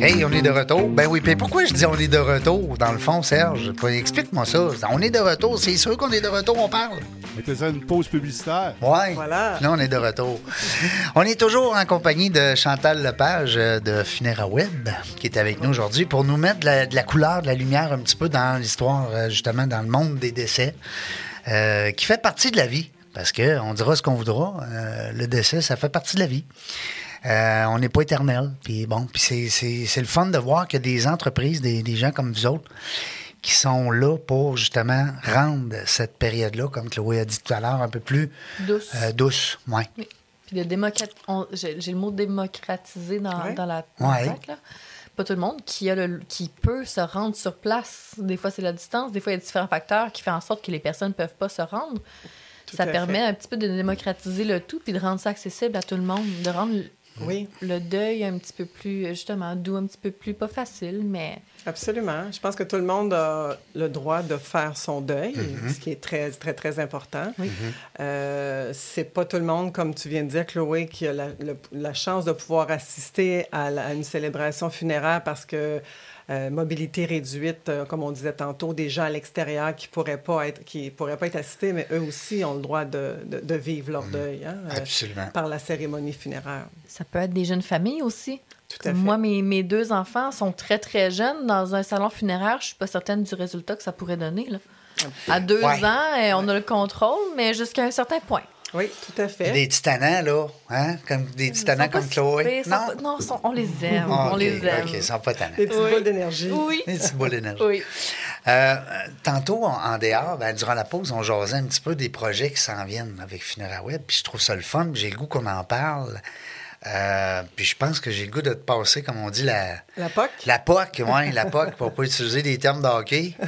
Hey, on est de retour. Ben oui, puis pourquoi je dis on est de retour, dans le fond, Serge? Explique-moi ça. On est de retour, c'est sûr qu'on est de retour, on parle. On ça une pause publicitaire. Oui. Voilà. Là, on est de retour. on est toujours en compagnie de Chantal Lepage euh, de Funera Web, qui est avec nous aujourd'hui pour nous mettre de la, couleur, de la lumière un petit peu dans l'histoire, euh, justement, dans le monde des décès, euh, qui fait partie de la vie. Parce qu'on dira ce qu'on voudra, le décès, ça fait partie de la vie. Euh, on n'est pas éternel. Puis bon, puis c'est le fun de voir qu'il y a des entreprises, des, gens comme vous autres, qui sont là pour justement rendre cette période-là, comme Chloé a dit tout à l'heure, un peu plus douce. Euh, douce, ouais. Oui. Puis de j'ai le mot démocratiser dans, dans la ouais. là. pas tout le monde, qui, a le, qui peut se rendre sur place. Des fois, c'est la distance, des fois, il y a différents facteurs qui font en sorte que les personnes ne peuvent pas se rendre. ça permet un petit peu de démocratiser le tout puis de rendre ça accessible à tout le monde, de rendre oui. le deuil un petit peu plus, justement, doux, un petit peu plus, pas facile, mais... Absolument. Je pense que tout le monde a le droit de faire son deuil, mm-hmm. ce qui est très, très, très important. Oui. Euh, c'est pas tout le monde, comme tu viens de dire, Chloé, qui a la, chance de pouvoir assister à, à, une célébration funéraire parce que euh, mobilité réduite, euh, comme on disait tantôt, des gens à l'extérieur qui pourraient pas être qui pourraient pas être assistés, mais eux aussi ont le droit de, de, vivre leur mm. deuil hein, euh, par la cérémonie funéraire. Ça peut être des jeunes familles aussi. Tout à fait. Moi, mes, mes, deux enfants sont très, très jeunes. Dans un salon funéraire, je suis pas certaine du résultat que ça pourrait donner. Là. À deux ans, on a le contrôle, mais jusqu'à un certain point. Oui, tout à fait. Des titanants, là, hein? Comme des titanants comme Chloé. non, non on les aime. on les aime. OK, ils sont pas tannants. Des petites boules d'énergie. Oui. Des petites boules d'énergie. oui. Euh, tantôt, en, dehors, ben, durant la pause, on jasait un petit peu des projets qui s'en viennent avec Funéraire Web. Puis je trouve ça le fun. J'ai le goût qu'on en parle. Euh, puis je pense que j'ai le goût de te passer, comme on dit, la... La POC? La POC, oui, la POC, pour pas utiliser des termes de hockey. *laughs*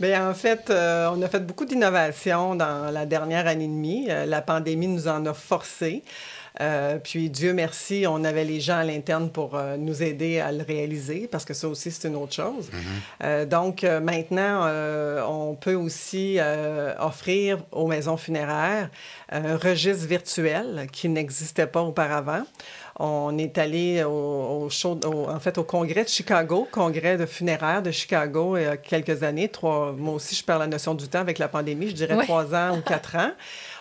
Bien, en fait, euh, on a fait beaucoup d'innovations dans la dernière année et demie. Euh, la pandémie nous en a forcé. Euh, puis Dieu merci, on avait les gens à l'interne pour nous aider à le réaliser, parce que ça aussi, c'est une autre chose. Mm-hmm. donc maintenant, on peut aussi offrir aux maisons funéraires un registre virtuel qui n'existait pas auparavant. On est allé au, en fait, au congrès de Chicago, congrès de funéraire de Chicago il y a quelques années. Trois, moi aussi, je perds la notion du temps avec la pandémie, je dirais trois ans ou quatre ans.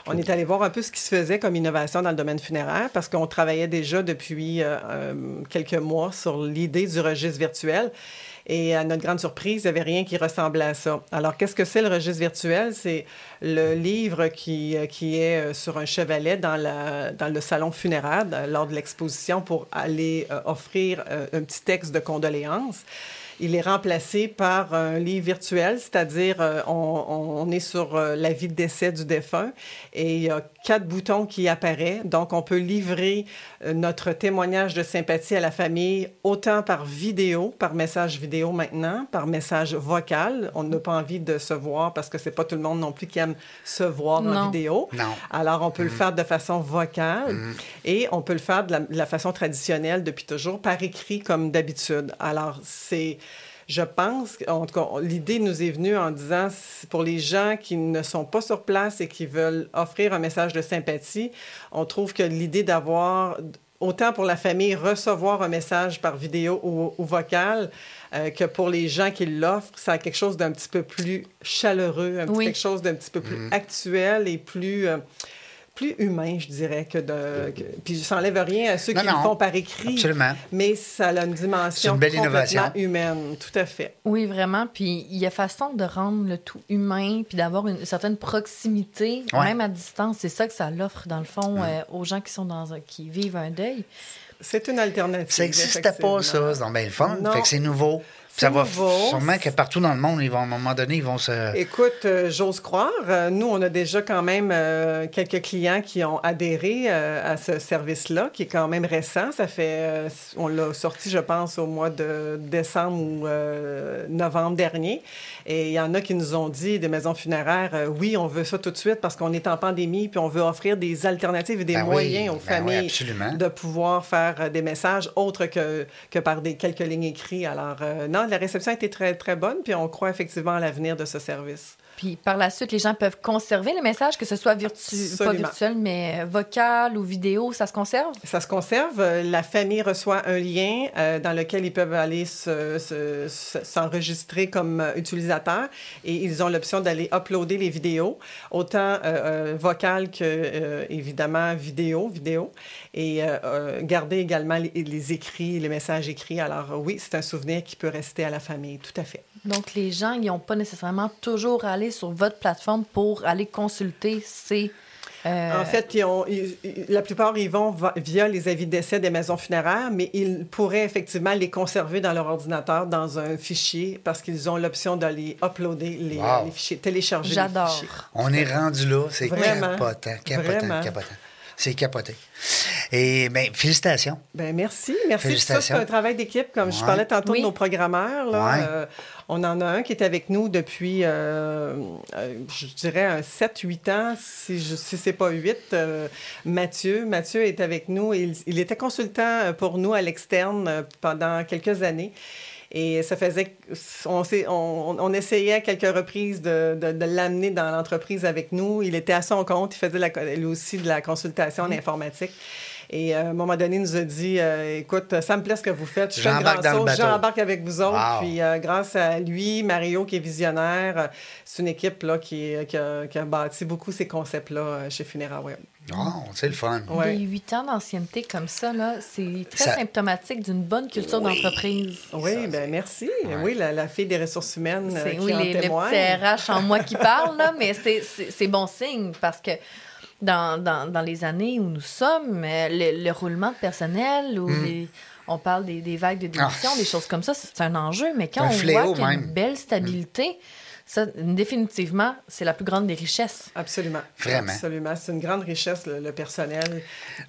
On est allé voir un peu ce qui se faisait comme innovation dans le domaine funéraire parce qu'on travaillait déjà depuis euh, euh, quelques mois sur l'idée du registre virtuel. Et à notre grande surprise, il n'y avait rien qui ressemblait à ça. Alors, qu'est-ce que c'est le registre virtuel? C'est le livre qui, euh, qui est euh, sur un chevalet dans, dans le salon funéraire lors de l'exposition pour aller euh, offrir un petit texte de condoléances. Il est remplacé par un livre virtuel, c'est-à-dire euh, on, on, est sur euh, la vie de décès du défunt et il y a quatre boutons qui apparaissent. Donc, on peut livrer euh, notre témoignage de sympathie à la famille autant par vidéo, par message vidéo maintenant, par message vocal. On n'a pas envie de se voir parce que c'est pas tout le monde non plus qui aime se voir en vidéo. Non. Alors, on peut le mm. faire de façon vocale mm. et on peut le faire de la, de la façon traditionnelle depuis toujours par écrit comme d'habitude. Alors, c'est je pense, en tout cas, l'idée nous est venue en disant, pour les gens qui ne sont pas sur place et qui veulent offrir un message de sympathie, on trouve que l'idée d'avoir autant pour la famille recevoir un message par vidéo ou, vocal euh, que pour les gens qui l'offrent, ça a quelque chose d'un petit peu plus chaleureux, un quelque chose d'un petit peu plus mm-hmm. actuel et plus euh, plus humain, je dirais, que de. puis je n'enlève rien à ceux qui le font par écrit. Absolument. Mais ça a une dimension une belle complètement humaine, tout à fait. Oui, vraiment. Puis il y a façon de rendre le tout humain, puis d'avoir une certaine proximité, même à distance. C'est ça que ça l'offre, dans le fond, euh, aux gens qui sont dans qui vivent un deuil. C'est une alternative. Ça n'existait pas, ça. C'est bien le fun. Fait que c'est nouveau. Ça va sûrement que partout dans le monde, ils vont, à un moment donné, ils vont se. Écoute, euh, j'ose croire. Euh, nous, on a déjà quand même euh, quelques clients qui ont adhéré à ce service-là, qui est quand même récent. Ça fait. on l'a sorti, je pense, au mois de décembre ou novembre dernier. Et il y en a qui nous ont dit, des maisons funéraires, oui, on veut ça tout de suite parce qu'on est en pandémie, puis on veut offrir des alternatives et des ben moyens aux ben familles de pouvoir faire des messages autres que, que par des quelques lignes écrites. Alors, non, la réception a été très, très bonne, puis on croit effectivement à l'avenir de ce service. Puis par la suite, les gens peuvent conserver les messages, que ce soit virtu pas virtuel, mais vocal ou vidéo, ça se conserve? Ça se conserve. La famille reçoit un lien euh, dans lequel ils peuvent aller s'enregistrer se, comme euh, utilisateur et ils ont l'option d'aller uploader les vidéos, autant euh, vocales que, évidemment, vidéo, vidéo, et garder également les, les écrits, les messages écrits. Alors oui, c'est un souvenir qui peut rester à la famille, tout à fait. Donc, les gens, ils n'ont pas nécessairement toujours à aller sur votre plateforme pour aller consulter ces... Euh, en fait, la plupart, ils vont via les avis d'essai des maisons funéraires, mais ils pourraient effectivement les conserver dans leur ordinateur dans un fichier parce qu'ils ont l'option d'aller uploader les, fichiers, télécharger les fichiers. On est rendu là, c'est capotant, capotant, capotant. C'est capoté. Et bien, félicitations. Ben merci, merci. Ça, c'est un travail d'équipe, comme je parlais tantôt de nos programmeurs. Là, euh, on en a un qui est avec nous depuis, euh, euh, je dirais, 7-8 ans, si, je, si c'est pas 8. Mathieu. Mathieu est avec nous. Il, il était consultant pour nous à l'externe pendant quelques années. Et ça faisait. On, on, on essayait à quelques reprises de, de, l'amener dans l'entreprise avec nous. Il était à son compte. Il faisait la, lui aussi de la consultation en informatique. Et euh, à un moment donné, il nous a dit euh, Écoute, ça me plaît ce que vous faites. Je j'embarque dans le J'embarque avec vous autres. Puis euh, grâce à lui, Mario, qui est visionnaire, c'est une équipe là, qui, qui, a, qui, a, bâti beaucoup ces concepts-là chez Funera Web. Oh, c'est le fun. Des huit ans d'ancienneté comme ça, là, c'est très symptomatique d'une bonne culture d'entreprise. Oui, ben merci. Oui, la, la, fille des ressources humaines qui oui, en les, témoigne. RH en moi qui parle, là, mais c'est bon signe parce que dans, dans, dans, les années où nous sommes, euh, le, roulement de personnel, ou hmm. on parle des, des, vagues de démission, ah. des choses comme ça, c'est un enjeu. Mais quand on voit qu'il y a une belle stabilité, ça, définitivement, c'est la plus grande des richesses. Absolument. Vraiment. Absolument. C'est une grande richesse, le, personnel.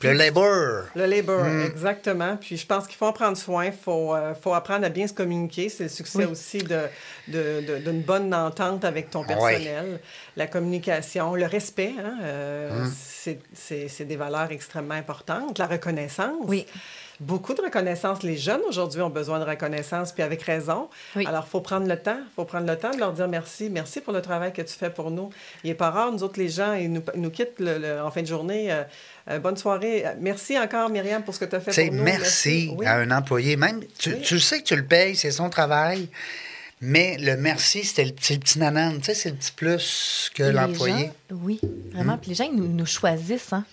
le labor. Le labor, hmm. exactement. Puis je pense qu'il faut en prendre soin. Il faut, euh, faut apprendre à bien se communiquer. C'est le succès aussi d'une de, de, bonne entente avec ton personnel. La communication, le respect, hein, euh, hmm. c'est des valeurs extrêmement importantes. La reconnaissance. Oui beaucoup de reconnaissance. Les jeunes aujourd'hui ont besoin de reconnaissance, puis avec raison. Alors, il faut prendre le temps. Il faut prendre le temps de leur dire merci. Merci pour le travail que tu fais pour nous. Il n'est pas rare, nous autres, les gens, ils nous, nous quittent en fin de journée. Euh, euh, bonne soirée. Merci encore, Myriam, pour ce que tu as fait pour nous. Merci, merci à un employé. Même, tu, tu sais que tu le payes, c'est son travail. Mais le merci, c'est le, petit nanan, tu sais, c'est le petit plus que l'employé. Oui, vraiment. Puis les gens, ils nous, nous choisissent, hein?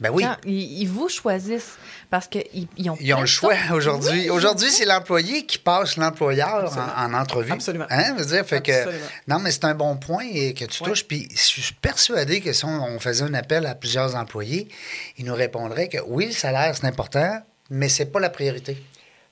Ben oui. ils, vous choisissent parce qu'ils ils ont. Ils ont le choix aujourd'hui. aujourd'hui, c'est l'employé qui passe l'employeur en, entrevue. Absolument. Hein? Veux dire, fait que, non, mais c'est un bon point que tu touches. Puis je suis persuadé que si on, faisait un appel à plusieurs employés, ils nous répondraient que oui, le salaire, c'est important, mais c'est pas la priorité.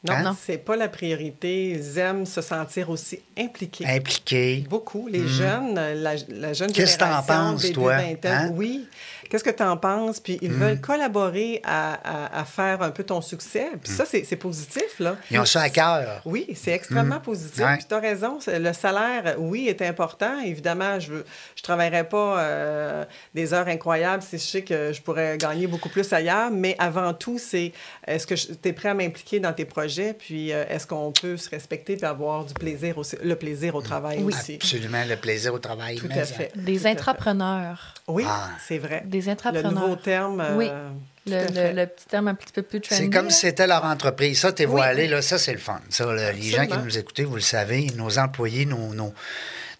Non, hein? non. c'est pas la priorité. Ils aiment se sentir aussi impliqués. Impliqués. Beaucoup. Les hmm. jeunes, la, la jeune Qu'est-ce que t'en penses, toi? Hein? Oui. Qu'est-ce que tu en penses? Puis ils hmm. veulent collaborer à, à, faire un peu ton succès. Puis ça, c'est positif, là. Ils ont ça à cœur. Oui, c'est extrêmement hmm. positif. Puis tu as raison. Le salaire, oui, est important. Évidemment, je ne je travaillerai pas euh, des heures incroyables si je sais que je pourrais gagner beaucoup plus ailleurs. Mais avant tout, c'est est-ce que tu es prêt à m'impliquer dans tes projets? Puis euh, est-ce qu'on peut se respecter et avoir du plaisir aussi, le plaisir au travail oui. aussi? Absolument, le plaisir au travail. Tout à fait. Des entrepreneurs. Oui, ah. c'est vrai des intrapreneurs. Le nouveau terme. Euh, oui. Le, petit terme un petit peu plus trendy. C'est comme si c'était leur entreprise. Ça, t'es oui. voilé, là, ça, c'est le fun. Ça, les gens qui nous écoutent, vous le savez, nos employés, nos, nos,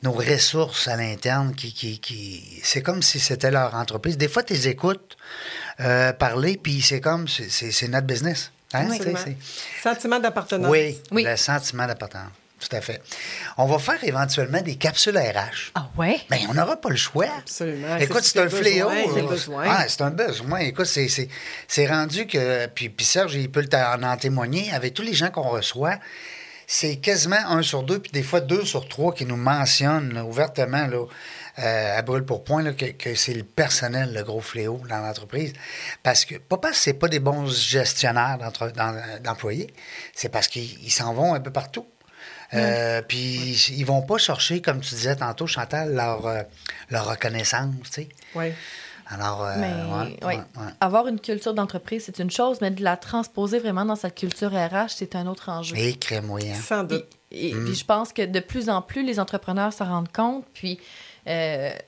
nos ressources à l'interne, qui, qui, qui... c'est comme si c'était leur entreprise. Des fois, tu les écoutes euh, parler, puis c'est comme, c'est notre business. Hein? Oui, Sentiment d'appartenance. Oui, oui, le sentiment d'appartenance. Tout à fait. On va faire éventuellement des capsules RH. Ah ouais? Bien, on n'aura pas le choix. Absolument. Écoute, c'est un fléau. C'est besoin. Ah, c'est un besoin. Écoute, c'est rendu que. Puis, puis Serge, il peut en, témoigner. Avec tous les gens qu'on reçoit, c'est quasiment un sur deux, puis des fois deux sur trois qui nous mentionnent ouvertement, là, euh, à brûle pour point, que, que c'est le personnel, le gros fléau dans l'entreprise. Parce que, pas parce que c'est pas des bons gestionnaires d'employés, c'est parce qu'ils s'en vont un peu partout. Euh, puis ils vont pas chercher, comme tu disais tantôt, Chantal, leur, euh, leur reconnaissance, tu sais. Oui. Alors, euh, mais, avoir une culture d'entreprise, c'est une chose, mais de la transposer vraiment dans sa culture RH, c'est un autre enjeu. Et moyen. Sans doute. Et, puis mm. je pense que de plus en plus, les entrepreneurs s'en rendent compte, puis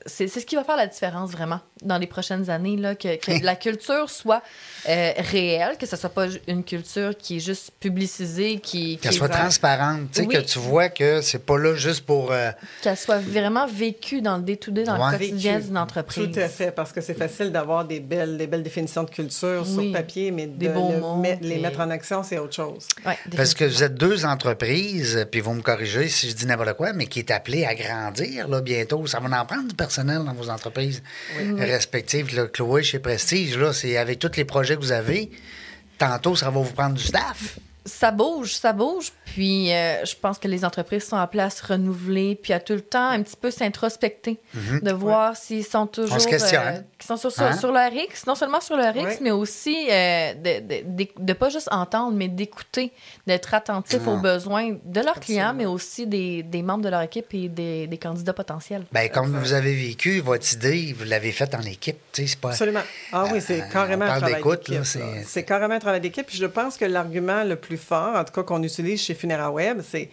c'est ce qui va faire la différence vraiment dans les prochaines années, là, que, que la *laughs* culture soit euh, réelle, que ce soit pas une culture qui est juste publicisée, qui... Qu'elle soit transparente, que tu vois que c'est pas là juste pour... Euh, Qu'elle soit vraiment vécue dans le day-to-day, dans le quotidien d'une entreprise. Tout à fait, parce que c'est facile d'avoir des belles, des belles définitions de culture sur papier, mais de les mettre en action, c'est autre chose. parce que vous êtes deux entreprises, puis vous me corrigez si je dis n'importe quoi, mais qui est appelé à grandir là, bientôt. Ça va en prendre du personnel dans vos entreprises respectives. Là, Chloé, chez Prestige, là, c'est avec tous les projets que vous avez, tantôt, ça va vous prendre du staff. Ça bouge, ça bouge. Puis euh, je pense que les entreprises sont appelées à se renouveler, puis à tout le temps un petit peu s'introspecter, Mhm. de voir s'ils sont toujours. On se questionne. euh, qu'ils sont sur, sur, Hein? sur leur X, non seulement sur leur X, Ouais. mais aussi euh, de, de pas juste entendre, mais d'écouter, d'être attentif aux Ah. besoins de leurs clients, mais aussi des, des membres de leur équipe et des, des candidats potentiels. Ben, comme vous avez vécu, votre idée, vous l'avez faite en équipe. tu sais, C'est pas... Absolument. Ah oui, c'est Euh, carrément on un travail d'équipe. c'est- C'est carrément un travail d'équipe. Puis je pense que l'argument le plus en tout cas qu'on utilise chez FuneraWeb, c'est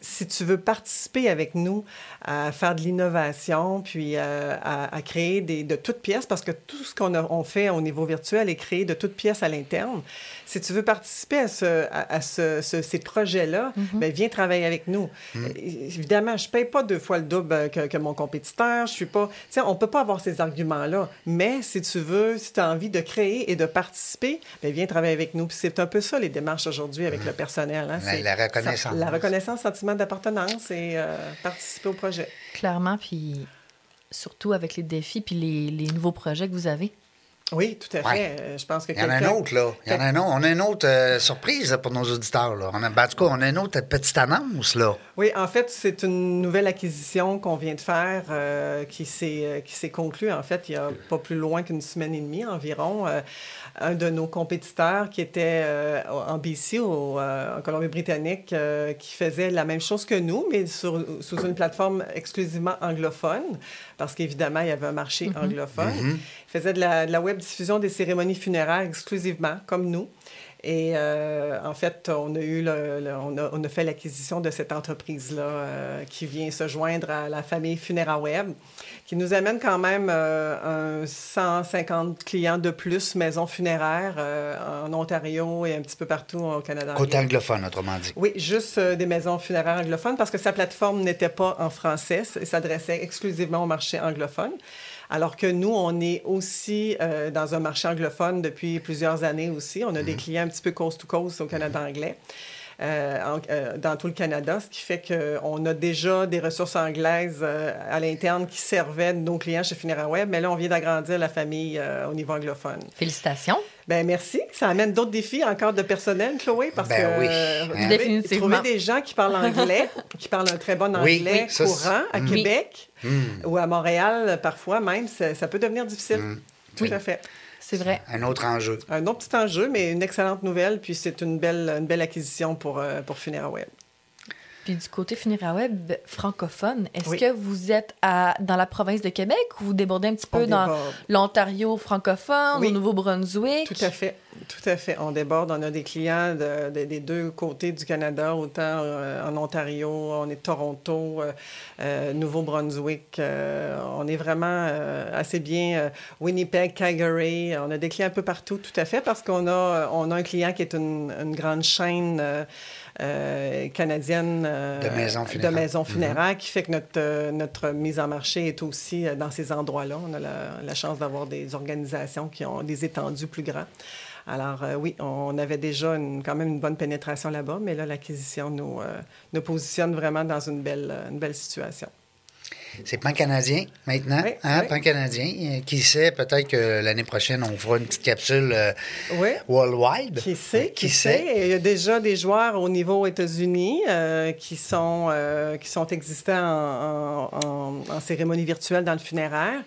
si tu veux participer avec nous à faire de l'innovation, puis euh, à, créer des, de toutes pièces, parce que tout ce qu'on fait au niveau virtuel est créé de toutes pièces à l'interne. Si tu veux participer à, ce, à, à ce- ce- ces projets-là, ben, viens travailler avec nous. Euh, Évidemment, je ne paye pas deux fois le double euh, que, que mon compétiteur. Je suis pas. On ne peut pas avoir ces arguments-là. Mais si tu veux, si tu as envie de créer et de participer, ben, viens travailler avec nous. Puis c'est un peu ça, les démarches aujourd'hui avec le personnel. hein. La- C'est- la reconnaissance. ça- la reconnaissance, sentiment d'appartenance et euh, participer au projet. Clairement, puis surtout avec les défis puis les, les nouveaux projets que vous avez. Oui, tout à fait. Ouais. Euh, Je pense que Il y en a un autre, là. Il y en a un autre. On a une autre euh, surprise là, pour nos auditeurs. Là. On a, ben, en tout cas, on a une autre petite annonce, là. Oui, en fait, c'est une nouvelle acquisition qu'on vient de faire euh, qui s'est euh, conclue, en fait, il y a pas plus loin qu'une semaine et demie environ. Un de nos compétiteurs qui était en BC, au, en Colombie-Britannique, qui faisait la même chose que nous, mais sur, sous une plateforme exclusivement anglophone, parce qu'évidemment, il y avait un marché anglophone. Il faisait de la, de la web diffusion des cérémonies funéraires exclusivement, comme nous. Et euh, en fait, on a eu le, le- on, a, on a fait l'acquisition de cette entreprise-là euh, qui vient se joindre à la famille FuneraWeb, qui nous amène quand même euh, un 150 clients de plus, maisons funéraires euh, en Ontario et un petit peu partout au Canada. Côté anglophone, autrement dit. Oui, juste euh, des maisons funéraires anglophones parce que sa plateforme n'était pas en français et s'adressait exclusivement au marché anglophone. Alors que nous, on est aussi euh, dans un marché anglophone depuis plusieurs années aussi. On a des clients un petit peu coast to coast au Canada anglais. Euh, en- euh, dans tout le Canada, ce qui fait qu'on a déjà des ressources anglaises euh, à l'interne qui servaient nos clients chez FuneraWeb, mais là, on vient d'agrandir la famille euh, au niveau anglophone. Félicitations. Ben merci. Ça amène d'autres défis encore de personnel, Chloé, parce Ben que oui. euh, Hein? trouver- Définitivement. trouver des gens qui parlent anglais, *laughs* qui parlent un très bon anglais oui, ça, c'est- courant à Mm. Québec Hmm. ou à Montréal, parfois même, ça, ça peut devenir difficile. Tout Oui. à fait. C'est vrai. Un autre enjeu. Un autre petit enjeu, mais une excellente nouvelle, puis c'est une belle, une belle acquisition pour, euh, pour FuneraWeb. Puis du côté FuneraWeb francophone, est-ce Oui. que vous êtes à, dans la province de Québec ou vous débordez un petit On peu dans l'Ontario francophone, Oui. au Nouveau-Brunswick? Tout à fait, tout à fait. On déborde, on a des clients de- de- des deux côtés du Canada, autant euh, en Ontario, on est Toronto, euh, euh, Nouveau-Brunswick. on est vraiment assez bien. Winnipeg, Calgary, on a des clients un peu partout, tout à fait, parce qu'on a, on a un client qui est une, une grande chaîne. Euh, canadienne De maisons funéraires. de maisons funéraires, qui fait que notre, euh, notre mise en marché est aussi euh, dans ces endroits-là. On a la, la chance d'avoir des organisations qui ont des étendues plus grands. Alors euh, oui, on avait déjà une- quand même une bonne pénétration là-bas, mais là, l'acquisition nous, euh, nous positionne vraiment dans une belle, une belle situation. C'est pan-canadien maintenant, Oui, hein, oui. pan-canadien. Qui sait, peut-être que l'année prochaine, on fera une petite capsule euh, Oui. worldwide. Qui sait, Qui qui sait? il y a déjà des joueurs au niveau États-Unis euh, qui, sont, euh, qui sont existants en, en- en- en cérémonie virtuelle dans le funéraire.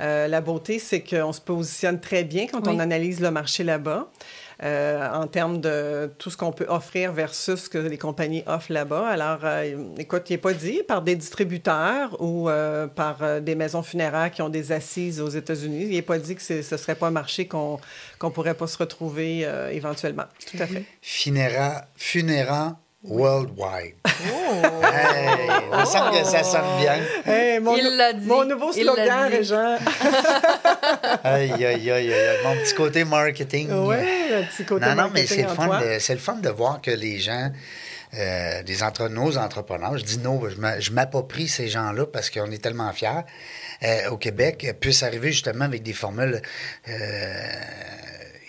Euh, la beauté, c'est qu'on se positionne très bien quand Oui. on analyse le marché là-bas. Euh, en termes de tout ce qu'on peut offrir versus ce que les compagnies offrent là-bas. Alors, euh, écoute, il n'est pas dit par des distributeurs ou euh, par des maisons funéraires qui ont des assises aux États-Unis. Il n'est pas dit que ce ne serait pas un marché qu'on ne pourrait pas se retrouver euh, éventuellement. Tout à fait. Funéra, Funéra Worldwide. Oh! Hey, il me semble que ça sonne bien. Hey, mon, Il l'a dit. mon nouveau Il slogan, dit. Régent. *laughs* Aïe, aïe, aïe, aïe, aïe. Mon petit côté marketing. Oui, un petit côté Non, non, mais marketing c'est le, fun toi. de, c'est le fun de voir que les gens, euh, entre nos entrepreneurs, je dis nos, je m'a- je m'approprie ces gens-là parce qu'on est tellement fiers euh, au Québec, puissent arriver justement avec des formules euh,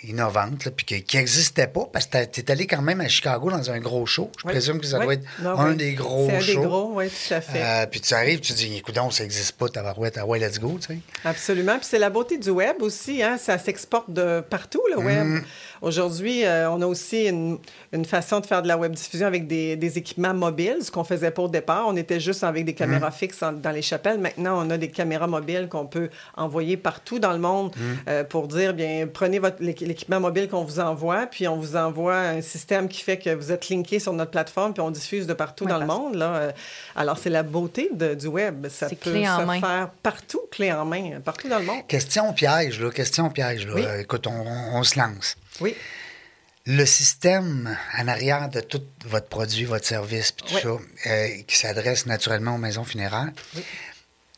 innovante, puis qui n'existait pas, parce que tu es allé quand même à Chicago dans un gros show. Je présume que ça doit être un des gros shows. C'est un des gros, oui, tout à fait. Euh, puis tu arrives, tu dis, écoute, ça n'existe pas, tabarouette, ah ouais, let's go, tu sais. Absolument. Puis c'est la beauté du web aussi, hein? ça s'exporte de partout, le web. Mm. Aujourd'hui, euh, on a aussi une, façon de faire de la web diffusion avec des, équipements mobiles, ce qu'on faisait pas au départ. On était juste avec des caméras mm. fixes dans les chapelles. Maintenant, on a des caméras mobiles qu'on peut envoyer partout dans le monde mm. euh, pour dire, bien, prenez votre, l'équipement mobile qu'on vous envoie, puis on vous envoie un système qui fait que vous êtes linké sur notre plateforme, puis on diffuse de partout dans le monde. Là. Euh. Alors, c'est la beauté du web. Ça peut se faire partout, clé en main, partout dans le monde. Question piège, là. Question piège, là. Écoute, on se lance. Oui. Le système en arrière de tout votre produit, votre service, puis tout ça, euh, qui s'adresse naturellement aux maisons funéraires,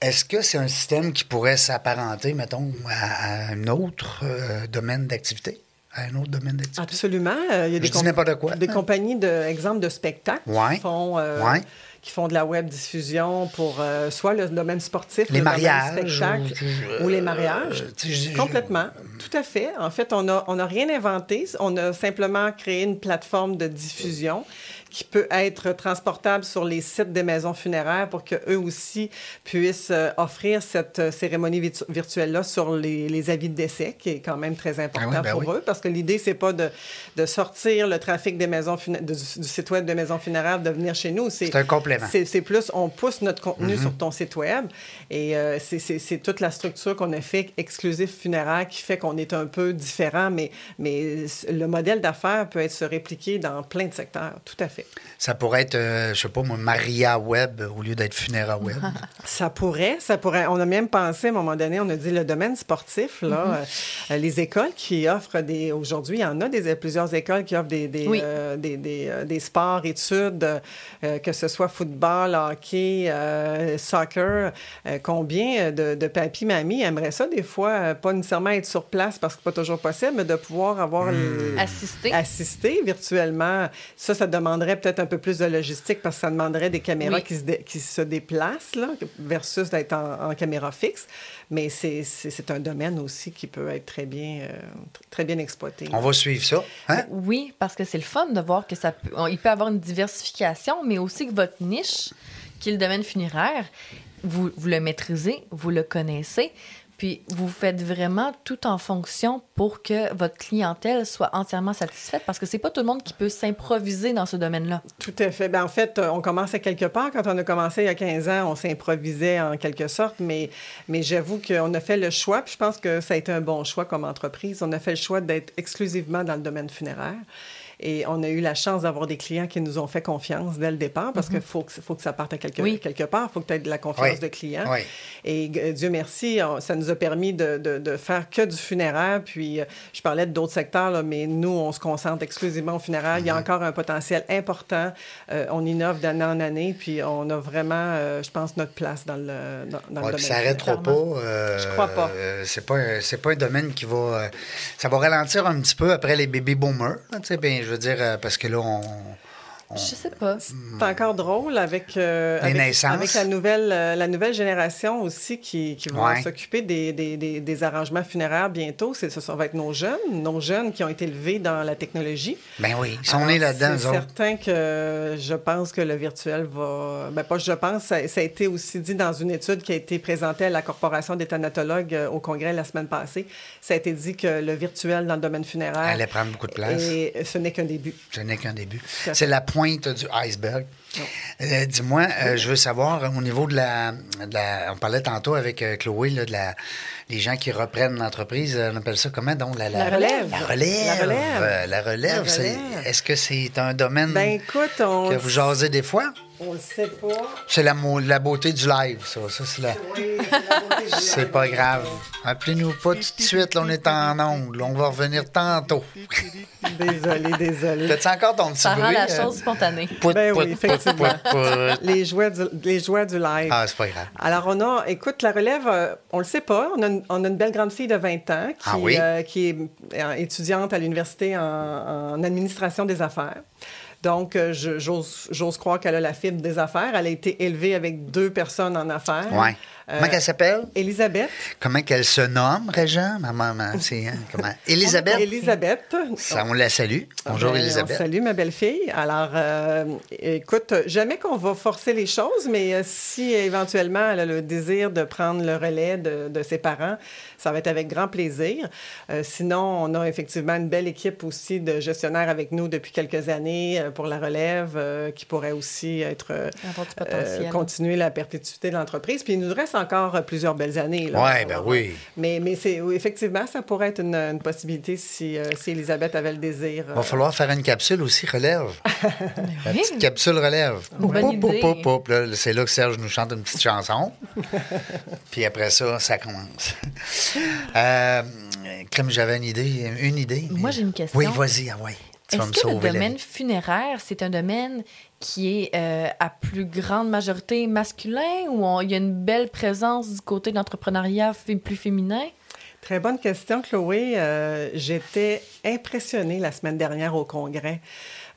est-ce que c'est un système qui pourrait s'apparenter, mettons, à, un autre euh, domaine d'activité? À un autre domaine d'activité? Absolument. Euh, il y a des, des compagnies, de, exemple, de spectacles qui font qui font de la web diffusion pour euh, soit le domaine sportif, les le mariages, spectacle ou, les mariages. Euh, Complètement. Tout à fait. En fait, on n'a on a rien inventé. On a simplement créé une plateforme de diffusion qui peut être transportable sur les sites des maisons funéraires pour qu'eux aussi puissent euh, offrir cette euh, cérémonie virtuelle-là sur les, avis de décès, qui est quand même très important ah ben pour eux, parce que l'idée, c'est pas de, de, sortir le trafic des maisons du, site web des maisons funéraires de venir chez nous. C'est un complément. C'est plus, on pousse notre contenu mm-hmm. sur ton site web et euh, c'est toute la structure qu'on a fait exclusif funéraire qui fait qu'on est un peu différent, mais, mais le modèle d'affaires peut être se répliquer dans plein de secteurs, tout à fait. Ça pourrait être, euh, je sais pas moi, Maria Web au lieu d'être Funéra Web. *laughs* ça pourrait, ça pourrait. On a même pensé à un moment donné, on a dit le domaine sportif, là, mm-hmm. euh, euh, les écoles qui offrent des. Aujourd'hui, il y en a des, plusieurs écoles qui offrent des, des, des, sports, études, que ce soit football, hockey, soccer. combien de, de papy, mamie aimeraient ça des fois, pas nécessairement être sur place parce que c'est pas toujours possible, mais de pouvoir avoir. Hmm. Assister. Assister virtuellement. Ça, ça demanderait peut-être un peu plus de logistique parce que ça demanderait des caméras qui, se qui, se déplacent là, versus d'être en, caméra fixe. Mais c'est un domaine aussi qui peut être très bien, euh, très bien exploité. On va suivre ça. Hein? Oui, parce que c'est le fun de voir que ça peut, il peut avoir une diversification, mais aussi que votre niche, qui est le domaine funéraire, vous, vous le maîtrisez, vous le connaissez. Puis vous faites vraiment tout en fonction pour que votre clientèle soit entièrement satisfaite parce que c'est pas tout le monde qui peut s'improviser dans ce domaine-là. Tout à fait. Ben, en fait, on commençait quelque part. Quand on a commencé il y a 15 ans, on s'improvisait en quelque sorte, mais, mais j'avoue qu'on a fait le choix, puis je pense que ça a été un bon choix comme entreprise. On a fait le choix d'être exclusivement dans le domaine funéraire. Et on a eu la chance d'avoir des clients qui nous ont fait confiance dès le départ parce qu'il mhm. faut, que, faut que ça parte à quelque, quelque part. Il faut que tu aies de la confiance de client. Et Dieu merci, ça nous a permis de, de, faire que du funéraire. Puis, euh, je parlais d'autres secteurs, là, mais nous, on se concentre exclusivement au funéraire. Il y a mhm. encore un potentiel important. Euh, on innove d'année en année. Puis, on a vraiment, euh, je pense, notre place dans le, dans, dans le domaine. Ça n'arrêtera pas. je crois pas. c'est pas, pas un domaine qui va. ça va ralentir un petit peu après les baby boomers. Tu sais, bien, je veux dire, euh, parce que là, on, je sais pas. C'est encore drôle avec, euh, avec, la, nouvelle, euh, la nouvelle génération aussi qui, qui vont s'occuper des, des, des, arrangements funéraires bientôt. Ce va être nos jeunes, nos jeunes qui ont été élevés dans la technologie. Ben oui, ils sont nés là-dedans. C'est certain que je pense que le virtuel va. Ben pas je pense, ça, a été aussi dit dans une étude qui a été présentée à la Corporation des thanatologues euh, au Congrès la semaine passée. Ça a été dit que le virtuel dans le domaine funéraire. allait prendre beaucoup de place. Et ce n'est qu'un début. Ce n'est qu'un début. C'est la pointe du iceberg. Euh, dis-moi, euh, je veux savoir, au niveau de la, On parlait tantôt avec euh, Chloé, là, de la, les gens qui reprennent l'entreprise, on appelle ça comment donc? La, la, relève. La relève. La relève. Est-ce que c'est un domaine ben, que vous jasez des fois? On le sait pas. C'est la, la, beauté du live, ça. ça c'est la... *laughs* c'est pas grave. Appelez-nous pas tout de suite, là, on est en ongle. On va revenir tantôt. désolé, désolé. Fais-tu encore ton petit Ça rend la chose spontanée. ben oui, effectivement. les, joies du, les joies du live. Ah, c'est pas grave. Alors, on a, écoute, la relève, euh, on le sait pas. On a, une, on a une belle grande fille de 20 ans qui, ah euh, qui est euh, étudiante à l'université en, en administration des affaires. Donc, euh, j'ose croire qu'elle a la fibre des affaires. Elle a été élevée avec deux personnes en affaires. Comment qu'elle s'appelle? Elisabeth. Comment qu'elle se nomme, Régent? Ma maman, *laughs* c'est... Hein, comment? Elisabeth? Elisabeth. Ça, on la salue. Bonjour, Ben, Elisabeth. On salue ma belle-fille. Alors, euh, écoute, jamais qu'on va forcer les choses, mais euh, si éventuellement elle a le désir de prendre le relais de, de ses parents, ça va être avec grand plaisir. Euh, sinon, on a effectivement une belle équipe aussi de gestionnaires avec nous depuis quelques années euh, pour la relève euh, qui pourrait aussi être euh, euh, continuer la perpétuité de l'entreprise. Puis il nous reste encore euh, plusieurs belles années. là. Ouais, ben oui. Mais, mais c'est, oui, effectivement, ça pourrait être une, une possibilité si, euh, si Elisabeth avait le désir. Il va falloir faire une capsule aussi, relève. *laughs* La oui. petite capsule relève. C'est là que Serge nous chante une petite chanson. *laughs* Puis après ça, ça commence. Euh, Crème, j'avais une idée. Une idée. mais- Moi, j'ai une question. Oui, vas-y, ah ouais. Est-ce que le domaine funéraire, c'est un domaine qui est euh, à plus grande majorité masculin ou on- il y a une belle présence du côté de l'entrepreneuriat plus féminin? Très bonne question, Chloé. Euh, j'étais impressionnée la semaine dernière au congrès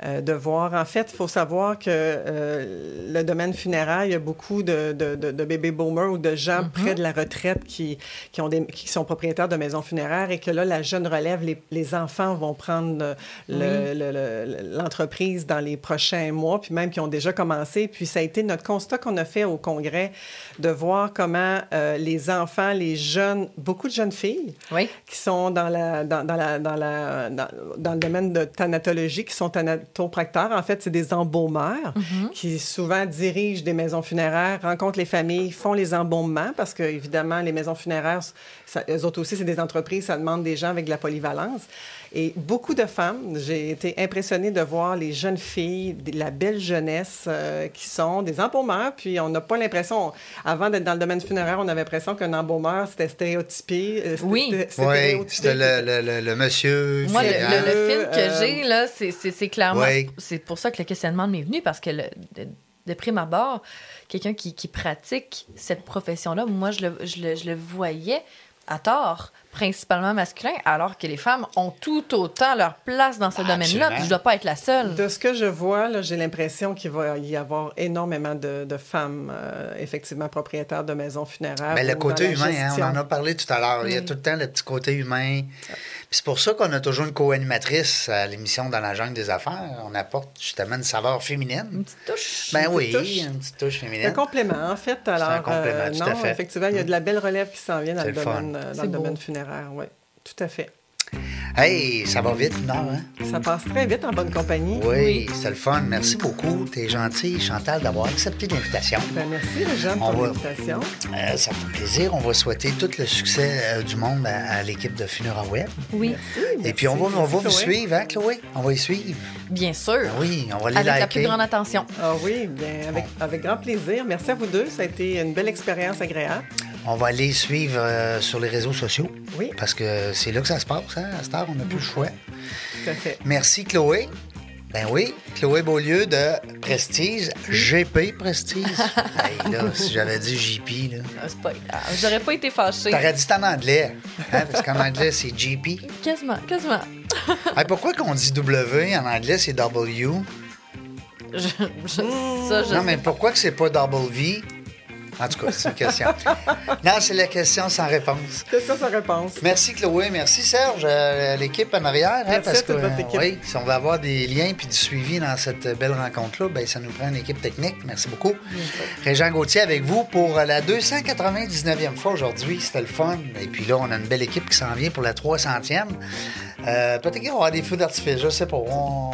euh, de voir. En fait, il faut savoir que euh, le domaine funéraire, il y a beaucoup de, de, de, baby boomers ou de gens près de la retraite qui, qui, ont des, qui sont propriétaires de maisons funéraires et que là, la jeune relève, les, les enfants vont prendre le- le- le- l'entreprise dans les prochains mois, puis même qui ont déjà commencé. Puis ça a été notre constat qu'on a fait au congrès de voir comment euh, les enfants, les jeunes, beaucoup de jeunes filles, Oui. qui sont dans, la, dans, dans la, dans, la, dans, dans le domaine de thanatologie, qui sont thanatopracteurs. En fait, c'est des embaumeurs qui souvent dirigent des maisons funéraires, rencontrent les familles, font les embaumements parce que, évidemment, les maisons funéraires, ça, eux autres aussi, c'est des entreprises, ça demande des gens avec de la polyvalence. Et beaucoup de femmes, j'ai été impressionnée de voir les jeunes filles, la belle jeunesse euh, qui sont des embaumeurs. Puis on n'a pas l'impression, avant d'être dans le domaine funéraire, on avait l'impression qu'un embaumeur, c'était stéréotypé. euh, c'était- Oui. c'était- Oui, le, le, le, le monsieur. Moi, le, qui- le- le film que Euh, j'ai, là, c'est- c'est c'est clairement. Oui. C'est pour ça que le questionnement m'est venu, parce que le- de, de prime abord, quelqu'un qui, qui pratique cette profession-là, moi, je le, je, le, je le voyais à tort, principalement masculin, alors que les femmes ont tout autant leur place dans ce domaine-là, je dois pas être la seule. De ce que je vois, j'ai l'impression qu'il va y avoir énormément de, de femmes, euh, effectivement, propriétaires de maisons funéraires. Ben, le côté humain, hein, on en a parlé tout à l'heure. Il y a tout le temps le petit côté humain. C'est pour ça qu'on a toujours une co-animatrice à l'émission Dans la jungle des affaires. On apporte justement une saveur féminine. Une petite touche. Ben Une oui, petite touche. une petite touche Un féminine. complément, en fait. Alors, un complément, euh, tout à non, fait. effectivement, il y a de la belle relève qui s'en vient dans le domaine, euh, dans le domaine funéraire. Oui, tout à fait. Hey, ça va vite, non? Hein? Ça passe très vite en bonne compagnie. Oui, c'est le fun. Merci beaucoup. T'es gentil, Chantal, d'avoir accepté l'invitation. Ben, merci, On pour va- l'invitation. Euh, ça fait plaisir. On va souhaiter tout le succès euh, du monde à, à l'équipe de Funera Web. Oui, Et puis on va, on va vous suivre, hein, Chloé? On va y suivre. bien sûr. Ben oui, on va les Avec la plus grande attention. Ah oui, bien, avec, avec grand plaisir. Merci à vous deux. Ça a été une belle expérience agréable. On va aller suivre euh, sur les réseaux sociaux. Oui. Parce que c'est là que ça se passe, hein? À cette heure, on n'a plus le choix. Tout à fait. Merci, Chloé. Ben oui, Chloé Beaulieu de Prestige, GP Prestige. *laughs* hey, là, si j'avais dit JP, là. Ah, C'est pas grave. J'aurais pas été fâchée. T'aurais dit en anglais, hein, parce qu'en anglais, c'est GP. Quasiment, quasiment. Hey, pourquoi qu'on dit W en anglais, c'est W? Je- je- ça, je non, mais pourquoi que c'est pas double V? En tout cas, c'est une question. non, c'est la question sans réponse. C'est ça sa réponse. Merci Chloé, merci Serge, euh, l'équipe en arrière. hein, parce que, votre équipe. oui, si on veut avoir des liens puis du suivi dans cette belle rencontre-là, ben, ça nous prend une équipe technique. Merci beaucoup. Régent Gauthier avec vous pour la 299e fois aujourd'hui. C'était le fun. Et puis là, on a une belle équipe qui s'en vient pour la 300e. Euh, Peut-être qu'il va y avoir des feux d'artifice, je sais pas. On,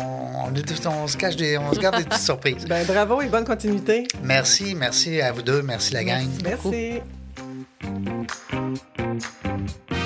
on, est- on se cache des, on se garde des petites *laughs* surprises. Ben, bravo et bonne continuité. Merci, merci à vous deux, merci la gang. Merci. beaucoup. Merci.